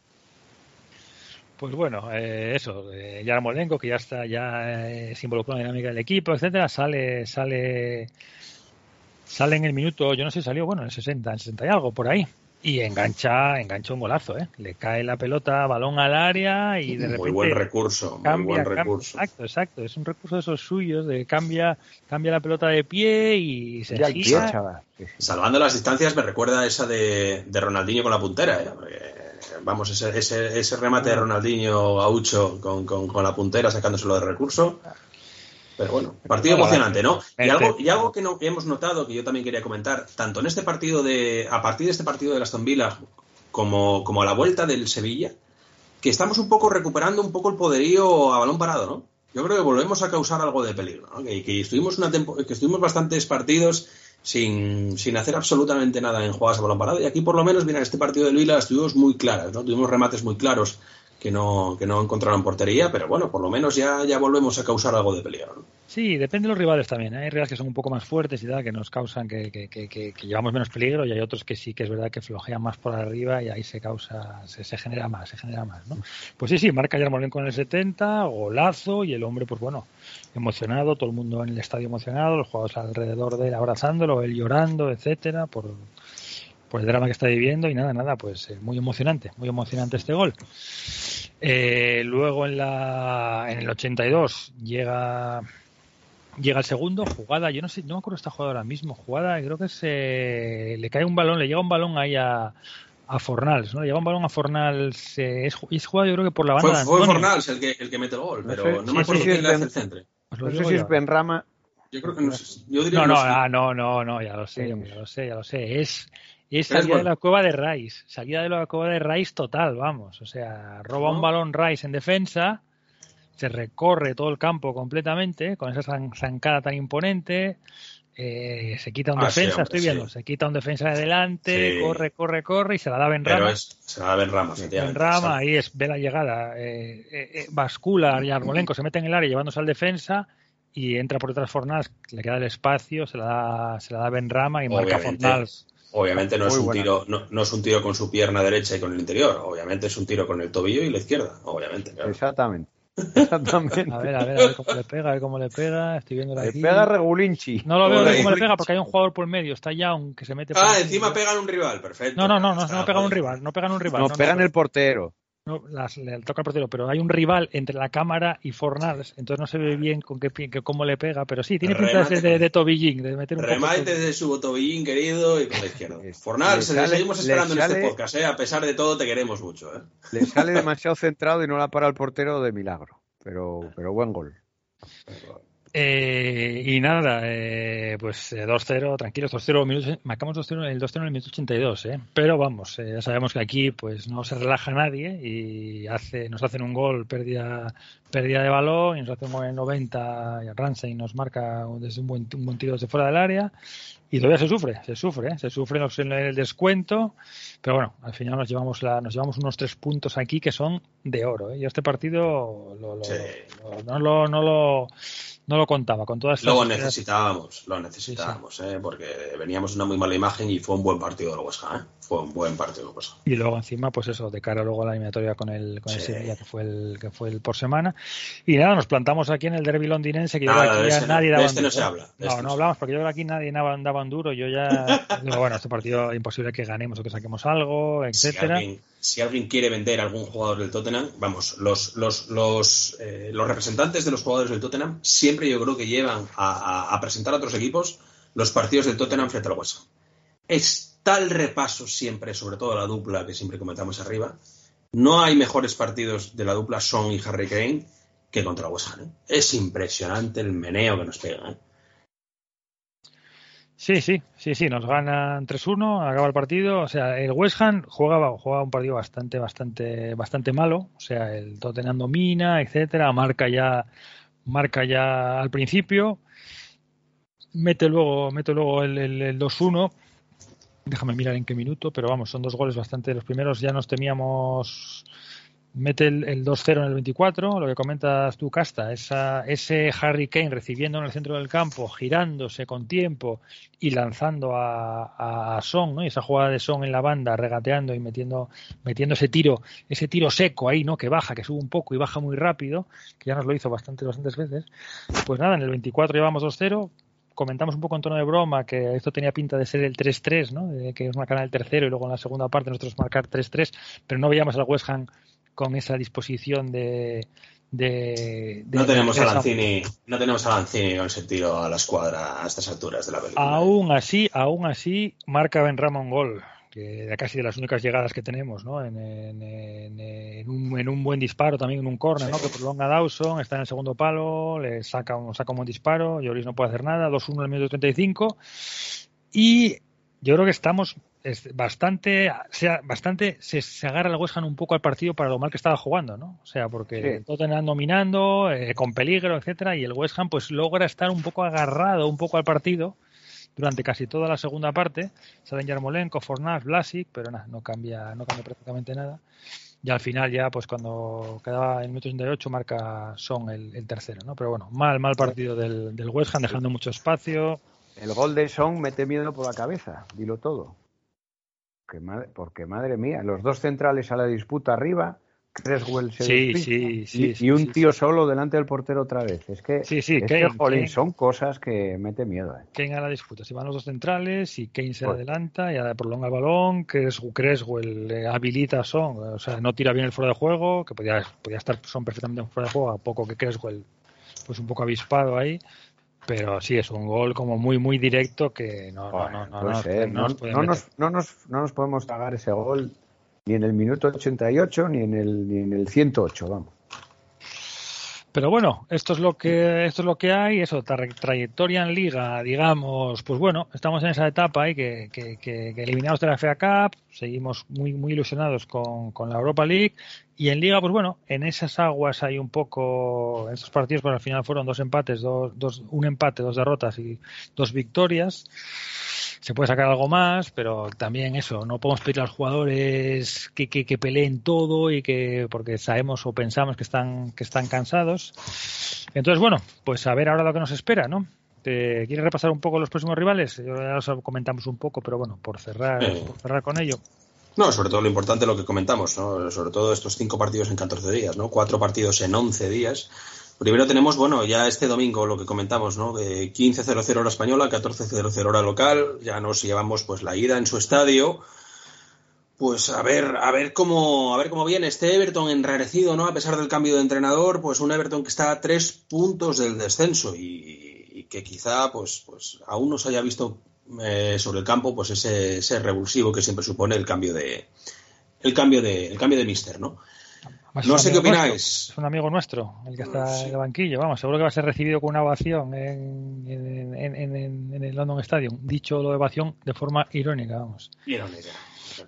Pues bueno, eh, eso, eh, Yarmolenko, que ya está, ya eh, se involucró en la dinámica del equipo, etcétera, sale, sale, sale en el minuto, yo no sé, salió, bueno, en el 60, en el 60 y algo, por ahí. Y engancha, engancha un golazo, ¿eh? Le cae la pelota, balón al área y de repente. Muy buen recurso, muy buen recurso. exacto, exacto. Es un recurso de esos suyos, de cambia, cambia la pelota de pie y se gira. Salvando las distancias me recuerda a esa de, de Ronaldinho con la puntera, ¿eh? Vamos, ese, ese, ese remate de Ronaldinho gaucho con, con, con la puntera sacándoselo de recurso. Pero bueno, partido emocionante, ¿no? Y algo, y algo que, no, hemos notado, que yo también quería comentar, tanto en este partido de, a partir de este partido de Aston Villa, como, como a la vuelta del Sevilla, que estamos un poco recuperando un poco el poderío a balón parado, ¿no? Yo creo que volvemos a causar algo de peligro, ¿no? Que, que estuvimos una que estuvimos bastantes partidos sin, sin hacer absolutamente nada en jugadas a balón parado. Y aquí, por lo menos, mira, este partido del Vila estuvimos muy claras, ¿no? Tuvimos remates muy claros que no, que no encontraron portería, pero bueno, por lo menos ya, ya volvemos a causar algo de peligro. Sí, depende de los rivales también. ¿eh? Hay rivales que son un poco más fuertes y tal, que nos causan que, que, que, llevamos menos peligro y hay otros que sí que es verdad que flojean más por arriba y ahí se causa, se, se genera más, se genera más, ¿no? Pues sí, sí, marca Yarmolenko con el 70, golazo y el hombre, pues bueno, emocionado, todo el mundo en el estadio emocionado, los jugadores alrededor de él abrazándolo, él llorando, etcétera, por, por el drama que está viviendo y nada, nada, pues eh, muy emocionante, muy emocionante este gol. Eh, luego en la en el 82 llega llega el segundo, jugada, yo no sé, no me acuerdo esta jugada ahora mismo, jugada, creo que se le cae un balón, le llega un balón ahí a, a Fornals, ¿no? Le llega un balón a Fornals, eh, es, es jugada yo creo que por la banda. Fue, fue Fornals el que, el que mete el gol, pero no, me acuerdo quién le hace el centro. Pues no sé si es Benrama. Yo creo que no sé. Yo diría no, no, ah, no, no, no, ya lo sé, ya lo sé, ya lo sé. Es, es salida de la cueva de Rice, salida de la cueva de Rice total, vamos. O sea, roba un balón Rice en defensa, se recorre todo el campo completamente con esa zancada tan imponente. Eh, se quita un ah, defensa, estoy viendo, se quita un defensa de adelante, corre, corre, corre y se la da Benrama. Es, se la da Benrama, Benrama, ahí es, ve la llegada, eh, eh, eh bascula y Armolenko se mete en el área llevándose al defensa y entra por otras Fornals, le queda el espacio, se la da, se la da Benrama y marca Fornals Obviamente no es, un tiro, no, es un tiro con su pierna derecha y con el interior, obviamente es un tiro con el tobillo y la izquierda, obviamente. Exactamente. Exactamente. A ver, a ver, a ver cómo le pega, a ver cómo le pega. Estoy viendo Le pega Regulinchi. No lo veo cómo le pega porque hay un jugador por medio. Está Young que se mete. Ah, encima pegan un rival, perfecto. No, no, no, no, no pegan un rival. No pegan un rival. No, pegan el portero no, las, le toca al portero, pero hay un rival entre la cámara y Fornals, entonces no se ve bien con qué, cómo le pega, pero sí, tiene pinta de, de, tobillín, de meter un Remate desde su tobillín querido y con la izquierda. Fornals, le seguimos esperando en este podcast, ¿eh? a pesar de todo te queremos mucho. ¿eh? Le sale demasiado centrado y no la para el portero de milagro, pero, pero buen gol. Eh, y nada, eh, pues 2-0, eh, tranquilos, 2-0 minutos, marcamos 2-0 el 2-0 en el minuto 82, ¿eh? pero vamos, ya sabemos que aquí pues no se relaja nadie y hace, nos hacen un gol, pérdida, pérdida de balón, y nos hacen un gol en 90 y Ramsey nos marca desde un buen, un buen tiro desde fuera del área y todavía se sufre, se sufre, se sufre en el descuento, pero bueno, al final nos llevamos la, nos llevamos unos tres puntos aquí que son de oro, ¿eh? y este partido lo, no lo, no lo no lo contaba con todas Luego necesitábamos, lo necesitábamos, ¿eh? porque veníamos una muy mala imagen y fue un buen partido de West ¿eh? Fue un buen partido Y luego encima, pues eso, de cara luego a la eliminatoria con el, con el Sevilla, que fue el, que fue el por semana. Y nada, nos plantamos aquí en el derby londinense, que yo aquí ya nadie daba este no se habla. no, este no hablamos, porque yo creo que aquí nadie daba, un duro. Yo ya digo, bueno, este partido imposible que ganemos o que saquemos algo, etcétera si alguien quiere vender algún jugador del Tottenham, vamos, los, los, los, eh, los representantes de los jugadores del Tottenham siempre yo creo que llevan a, presentar a otros equipos los partidos del Tottenham frente al West Es tal repaso siempre, sobre todo la dupla que siempre comentamos arriba. No hay mejores partidos de la dupla Son y Harry Kane que contra West Ham. ¿eh? Es impresionante el meneo que nos pega. ¿eh? Sí, sí, sí, sí, nos ganan 3-1, acaba el partido. O sea, el West Ham jugaba, un partido bastante, bastante, bastante malo. O sea, el Tottenham domina, etcétera, marca ya, marca ya al principio, mete luego, mete luego el, el 2-1. Déjame mirar en qué minuto, pero vamos, son dos goles bastante. Los primeros ya nos teníamos mete el, 2-0 en el 24, lo que comentas tú, Casta, ese Harry Kane recibiendo en el centro del campo, girándose con tiempo y lanzando a, a Son, ¿no? Y esa jugada de Son en la banda, regateando y metiendo, metiendo ese tiro, ese tiro seco ahí, ¿no? Que baja, que sube un poco y baja muy rápido, que ya nos lo hizo bastantes, bastantes veces. Pues nada, en el 24 llevamos 2-0, comentamos un poco en tono de broma que esto tenía pinta de ser el 3-3, ¿no? De que es canal el tercero y luego en la segunda parte nosotros marcar 3-3, pero no veíamos al West Ham con esa disposición de, de, no tenemos a Lanzini no tenemos a Lanzini con ese tiro a la escuadra a estas alturas de la película aún así aún así marca Ben Ramón gol que de casi de las únicas llegadas que tenemos ¿no? en, en, en, un, en un, buen disparo también en un córner ¿no? que prolonga Dawson está en el segundo palo le saca un, saca un buen disparo Lloris no puede hacer nada 2-1 en el minuto 35 y yo creo que estamos es bastante, sea, bastante se, agarra el West Ham un poco al partido para lo mal que estaba jugando, ¿no? O sea, porque sí. Tottenham dominando, eh, con peligro, etcétera, y el West Ham pues logra estar un poco agarrado un poco al partido durante casi toda la segunda parte. Salen Yarmolenko, Fornás, Blasic, pero nada, no cambia, no cambia prácticamente nada. y al final ya, pues cuando quedaba el minuto 88 marca Son el, tercero, ¿no? Pero bueno, mal, mal partido del, del West Ham, dejando mucho espacio. El gol de Son mete miedo por la cabeza, dilo todo. porque madre mía, los dos centrales a la disputa arriba, Creswell sí, sí, sí, y, un tío solo delante del portero otra vez. Es que, sí, sí, son cosas que mete miedo. Eh. Kane la disputa. Si van los dos centrales y Kane se adelanta y prolonga el balón, Creswell le habilita a Son, o sea, no tira bien el fuera de juego, que podía, podía estar Son perfectamente fuera de juego, a poco que Creswell pues un poco avispado ahí. Pero sí, es un gol como muy, muy directo que no, no, no, no, nos, no, nos, podemos pagar ese gol ni en el minuto 88 ni en el, ni en el 108, vamos. Pero bueno, esto es lo que esto es lo que hay, eso, trayectoria en liga, digamos, pues bueno, estamos en esa etapa ahí que, que, eliminados de la FA Cup, seguimos muy muy ilusionados con, con, la Europa League y en liga, pues bueno, en esas aguas hay un poco, en esos partidos, pues al final fueron dos empates, dos, dos, un empate, dos derrotas y dos victorias se puede sacar algo más, pero también eso, no podemos pedir a los jugadores que, que, peleen todo y que porque sabemos o pensamos que están que están cansados. Entonces, bueno, pues a ver ahora lo que nos espera, ¿no? ¿Quieres repasar un poco los próximos rivales? Ya los comentamos un poco, pero bueno, por cerrar, por cerrar con ello. No, sobre todo lo importante lo que comentamos, ¿no? Sobre todo estos cinco partidos en 14 días, ¿no? Cuatro partidos en 11 días Primero tenemos, bueno, ya este domingo lo que comentamos, ¿no? De 15.00 hora española, 14.00 hora local, ya nos llevamos pues la ida en su estadio. Pues a ver, a ver cómo, a ver cómo viene este Everton enrarecido, ¿no? A pesar del cambio de entrenador, pues un Everton que está a tres puntos del descenso y, que quizá, pues, pues aún no se haya visto eh, sobre el campo, pues ese, ese revulsivo que siempre supone el cambio de, el cambio de, el cambio de Mister, ¿no? no sé qué opináis. Es un amigo nuestro, el que está en el banquillo. Vamos, seguro que va a ser recibido con una ovación en, el London Stadium. Dicho lo de ovación de forma irónica, vamos. Irónica.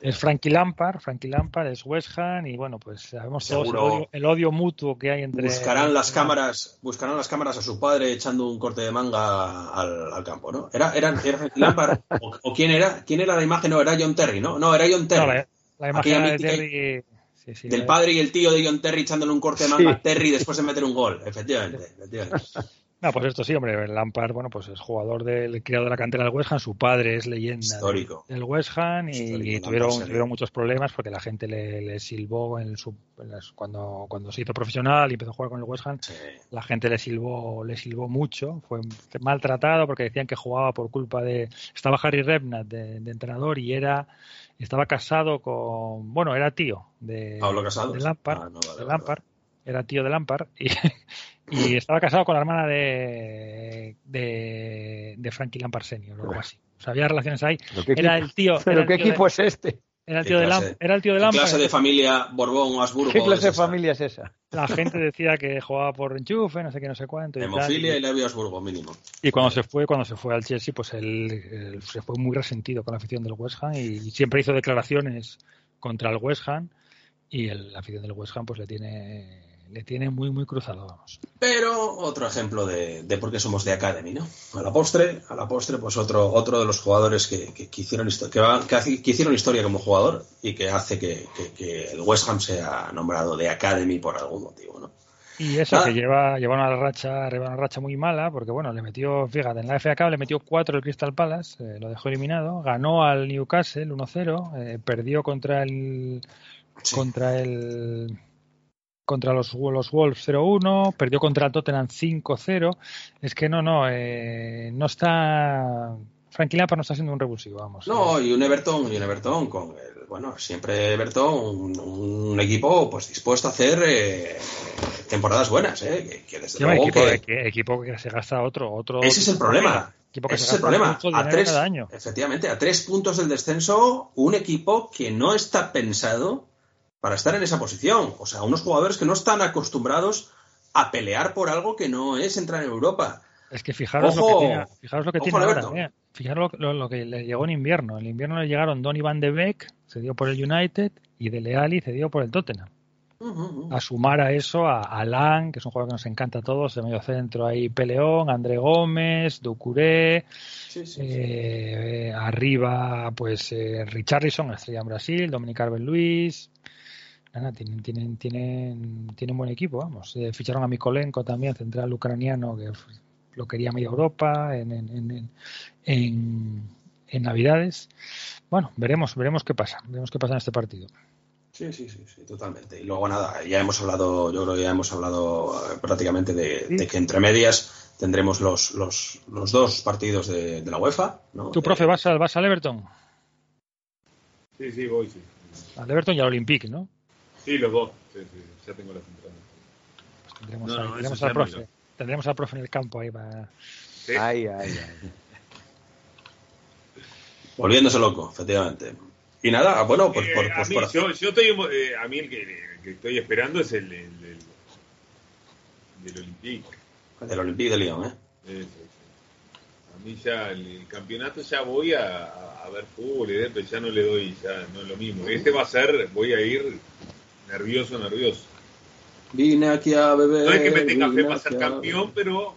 Es Frankie Lampard, Frankie Lampard es West Ham y bueno, pues sabemos todos el odio, mutuo que hay entre. Buscarán las cámaras, buscarán las cámaras a su padre echando un corte de manga al, campo, ¿no? ¿Era, era, Frankie Lampard? o, quién era? ¿Quién era la imagen? No, era John Terry, ¿no? No, era John Terry. la, imagen de Terry del padre y el tío de John Terry echándole un corte de manga a Terry después de meter un gol, efectivamente. No, pues esto sí, hombre, Lampard, bueno, pues es jugador del criado de la cantera del West Ham, su padre es leyenda Histórico. del West Ham y, tuvieron, tuvieron muchos problemas porque la gente le, silbó en su, cuando, cuando se hizo profesional y empezó a jugar con el West Ham, la gente le silbó, le silbó mucho, fue maltratado porque decían que jugaba por culpa de, estaba Harry Redknapp de entrenador y era estaba casado con, bueno, era tío de, Pablo Casado. de Lampard, ah, Lampard era tío de Lampard y, y, estaba casado con la hermana de, de, de Frankie Lampard Senior o algo así. O sea, había relaciones ahí. Era el tío. ¿Pero qué equipo es este? Era el tío, de, Lampard. era el tío de Lampard. clase de familia Borbón o Habsburgo? ¿Qué clase de familia es esa? La gente decía que jugaba por enchufe, no sé qué, no sé cuánto. Hemofilia y, y Habsburgo, mínimo. Y cuando se fue, cuando se fue al Chelsea, pues él, se fue muy resentido con la afición del West Ham y siempre hizo declaraciones contra el West Ham y el, la afición del West Ham pues le tiene le tiene muy, muy cruzado, vamos. Pero otro ejemplo de, de por qué somos de Academy, ¿no? A la postre, a la postre, pues otro, otro de los jugadores que, que, hicieron, que, que, hicieron historia como jugador y que hace que, el West Ham sea nombrado de Academy por algún motivo, ¿no? Y eso, que lleva, lleva una racha, lleva una racha muy mala, porque bueno, le metió, fíjate, en la FA Cup le metió cuatro el Crystal Palace, eh, lo dejó eliminado, ganó al Newcastle 1-0, eh, perdió contra el contra el contra los, los Wolves 0-1, perdió contra el Tottenham 5-0. Es que no, no, eh, no está. Frankie Lampard no está siendo un revulsivo, vamos. No, y un Everton, y un Everton con el, bueno, siempre Everton, un, equipo pues dispuesto a hacer eh, temporadas buenas, eh, que, desde luego equipo, que, equipo que se gasta otro, otro. Ese es el problema. Ese es el problema. A tres, efectivamente, a tres puntos del descenso, un equipo que no está pensado para estar en esa posición. O sea, unos jugadores que no están acostumbrados a pelear por algo que no es entrar en Europa. Es que fijaros lo que tiene, fijaros lo que tiene ahora. Fijaros lo, que le llegó en invierno. En invierno le llegaron Donny Van de Beek, se dio por el United, y Dele Alli se dio por el Tottenham. A sumar a eso a Alan, que es un jugador que nos encanta a todos, de medio centro ahí Peleón, André Gómez, Ducuré, eh, arriba pues eh, Richarlison, estrella en Brasil, Dominic Carver Luis, Nada, tienen, tienen, tienen, tienen buen equipo, vamos. Eh, ficharon a Mikolenko también, central ucraniano, que lo quería media Europa en, en, en, en, Navidades. Bueno, veremos, veremos qué pasa, veremos qué pasa en este partido. Sí, sí, sí, sí, totalmente. Y luego nada, ya hemos hablado, yo creo que ya hemos hablado eh, prácticamente de, que entre medias tendremos los, los, los dos partidos de, la UEFA. ¿no? ¿Tu profe vas al, vas al Everton? Sí, sí, voy, sí. Al Everton y al Olympique, ¿no? Sí, los dos. Sí, sí, ya tengo las entradas. Pues tendremos, no, tendremos al profe. Tendremos al profe en el campo ahí para. Sí. Ay, ay, ay. Volviéndose loco, efectivamente. Y nada, bueno, pues por, eh, pues por, yo, yo, estoy, eh, a mí el que, que, estoy esperando es el, el, el del Olympique. Del Olympique de Lyon, ¿eh? Sí, sí, A mí ya el, campeonato ya voy a, a, ver fútbol y pero ya no le doy, ya no es lo mismo. Este va a ser, voy a ir nervioso, nervioso. Vine aquí a beber. No es que me tenga fe para ser campeón, pero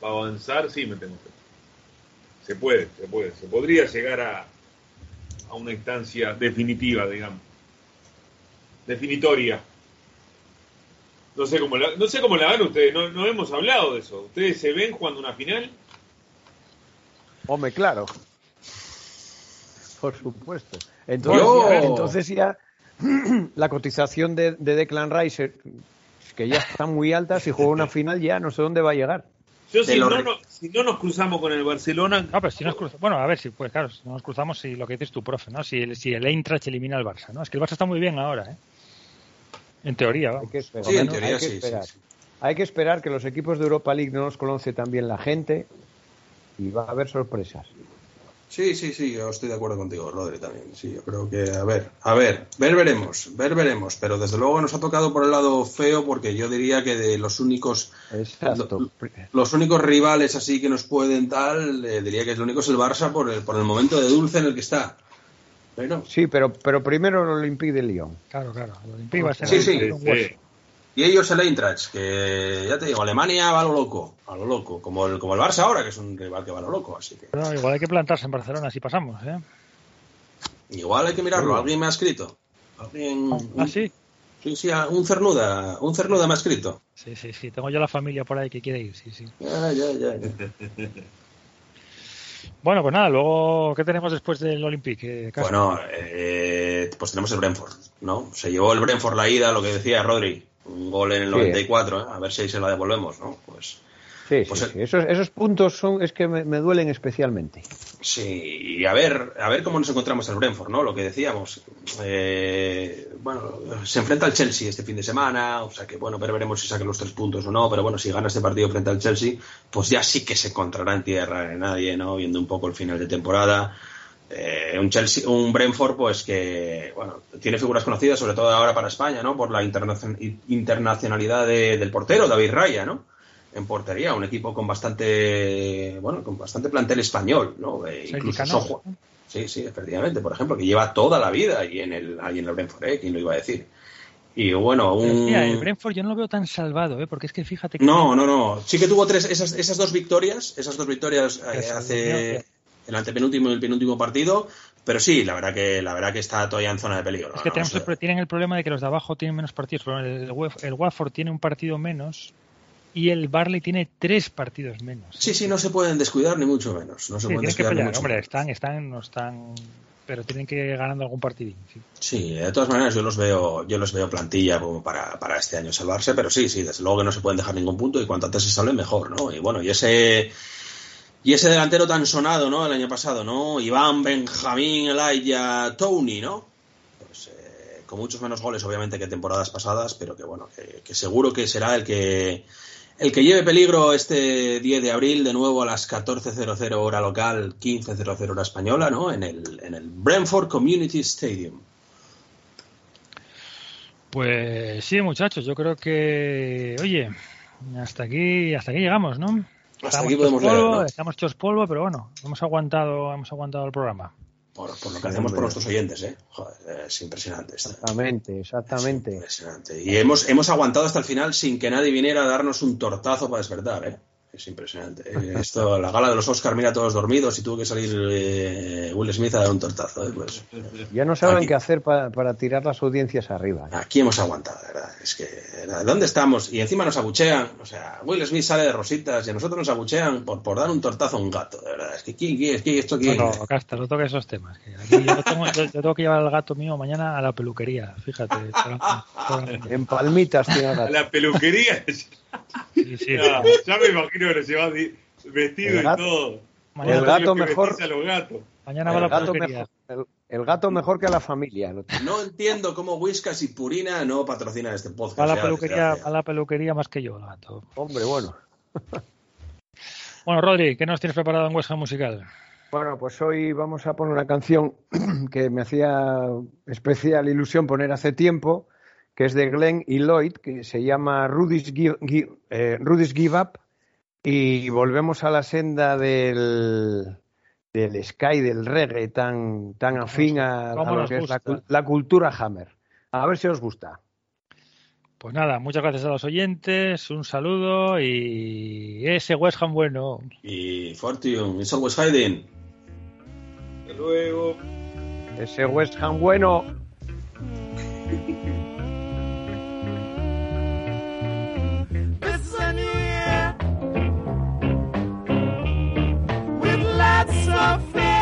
para avanzar sí me tengo fe. Se puede, se puede. Se podría llegar a, a una instancia definitiva, digamos. Definitoria. No sé cómo la, no sé cómo la ven ustedes, no, no hemos hablado de eso. ¿Ustedes se ven jugando una final? Hombre, claro. Por supuesto. Entonces, entonces ya la cotización de, de Declan Rice, que ya está muy alta, si juega una final ya no sé dónde va a llegar. Yo si no, si no, nos cruzamos con el Barcelona... No, pero si nos cruzamos... Bueno, a ver, si pues claro, si no nos cruzamos, si lo que dices tu profe, ¿no? Si el, si el Eintracht elimina al Barça, ¿no? Es que el Barça está muy bien ahora, ¿eh? En teoría, vamos. Hay que esperar. Sí, en teoría, hay que esperar. Hay que esperar que los equipos de Europa League no nos conoce también la gente y va a haber sorpresas. Sí, sí, sí, yo estoy de acuerdo contigo, Rodri, también. Sí, yo creo que, a ver, a ver, ver veremos, ver veremos, pero desde luego nos ha tocado por el lado feo porque yo diría que de los únicos los únicos rivales así que nos pueden tal, eh, diría que es lo único es el Barça por el, por el momento de dulce en el que está. Sí, pero, pero primero el Olympique de Lyon. Claro, claro, el Olympique va a ser sí, sí, sí. Y ellos el Eintracht, que ya te digo, Alemania va a lo loco, a lo loco, como el, como el Barça ahora, que es un rival que va a lo loco, así que... igual hay que plantarse en Barcelona si pasamos, ¿eh? Igual hay que mirarlo, alguien me ha escrito. ¿Alguien... ¿Ah, sí? Sí, sí, un cernuda, un cernuda me ha escrito. Sí, sí, sí, tengo yo la familia por ahí que quiere ir, sí, sí. Ya, ya, ya. Bueno, pues nada, luego, ¿qué tenemos después del Olympique? Bueno, eh, pues tenemos el Brentford, ¿no? Se llevó el Brentford la ida, lo que decía Rodri un gol en el 94, ¿eh? a ver si ahí se la devolvemos, ¿no? Pues, sí, pues sí, Esos, esos puntos son es que me, duelen especialmente. Sí, y a ver, a ver cómo nos encontramos el Brentford, ¿no? Lo que decíamos. Eh, bueno, se enfrenta al Chelsea este fin de semana, o sea que bueno, pero veremos si saca los tres puntos o no, pero bueno, si gana este partido frente al Chelsea, pues ya sí que se encontrará en tierra de nadie, ¿no? Viendo un poco el final de temporada. Eh, un Chelsea, un Brentford, pues que bueno, tiene figuras conocidas, sobre todo ahora para España, ¿no? Por la internacionalidad del portero, David Raya, ¿no? En portería, un equipo con bastante, bueno, con bastante plantel español, ¿no? Eh, incluso Sí, sí, efectivamente, por ejemplo, que lleva toda la vida ahí en el, ahí en el Brentford, ¿eh? ¿Quién lo iba a decir? Y bueno, un... el Brentford yo no lo veo tan salvado, ¿eh? Porque es que fíjate que... No, no, no. Sí que tuvo tres, esas, esas dos victorias, esas dos victorias eh, hace el antepenúltimo y el penúltimo partido, pero sí, la verdad que la verdad que está todavía en zona de peligro. Es que tienen el problema de que los de abajo tienen menos partidos. El, el Watford tiene un partido menos y el Barley tiene tres partidos menos. Sí, sí, no se pueden descuidar ni mucho menos. No se pueden descuidar que pelear. Hombre, están, están, no están, pero tienen que ir ganando algún partidín. Sí. sí. de todas maneras yo los veo, yo los veo plantilla como para, para este año salvarse, pero sí, sí, desde luego que no se pueden dejar ningún punto y cuanto antes se salven mejor, ¿no? Y bueno, y ese y ese delantero tan sonado, ¿no? El año pasado, ¿no? Iván, Benjamín, Elaya, Tony, ¿no? Pues eh, con muchos menos goles, obviamente, que temporadas pasadas, pero que bueno, que, seguro que será el que el que lleve peligro este 10 de abril, de nuevo a las 14.00 hora local, 15.00 hora española, ¿no? En el, en el Brentford Community Stadium. Pues sí, muchachos, yo creo que, oye, hasta aquí, hasta aquí llegamos, ¿no? Hasta aquí podemos polvo, Estamos hechos polvo, pero bueno, hemos aguantado, hemos aguantado el programa. Por, lo que hacemos por nuestros oyentes, ¿eh? Joder, es impresionante. Exactamente, exactamente. impresionante. Y hemos, hemos aguantado hasta el final sin que nadie viniera a darnos un tortazo para despertar, ¿eh? Es impresionante. Eh, esto, la gala de los Oscars, mira todos dormidos y tuvo que salir eh, Will Smith a dar un tortazo. Eh, pues, ya no saben qué hacer para, tirar las audiencias arriba. Aquí hemos aguantado, verdad. Es que, ¿dónde estamos? Y encima nos abuchean. O sea, Will Smith sale de rositas y a nosotros nos abuchean por, por dar un tortazo a un gato, de verdad. Es que, ¿quién, quién, quién esto quién? No, Casta, no toques esos temas. yo, tengo, que llevar al gato mío mañana a la peluquería, fíjate. en palmitas, tío. La peluquería. ya me imagino que lo llevas vestido y todo. el gato mejor. Mañana va el, gato mejor, el, gato mejor que a la familia. No entiendo cómo Whiskas y Purina no patrocinan este podcast. A la, peluquería, a la peluquería más que yo, el gato. Hombre, bueno. bueno, Rodri, ¿qué nos tienes preparado en Huesca Musical? Bueno, pues hoy vamos a poner una canción que me hacía especial ilusión poner hace tiempo que es de Glenn y Lloyd, que se llama Rudy's Give, eh, Give, Up, y volvemos a la senda del, del sky, del reggae, tan, tan afín a, lo que es la, cultura Hammer. A ver si os gusta. Pues nada, muchas gracias a los oyentes, un saludo y ese West Ham bueno. Y Fortune, eso West Hiding. Hasta luego. Ese West Ham bueno. so fair.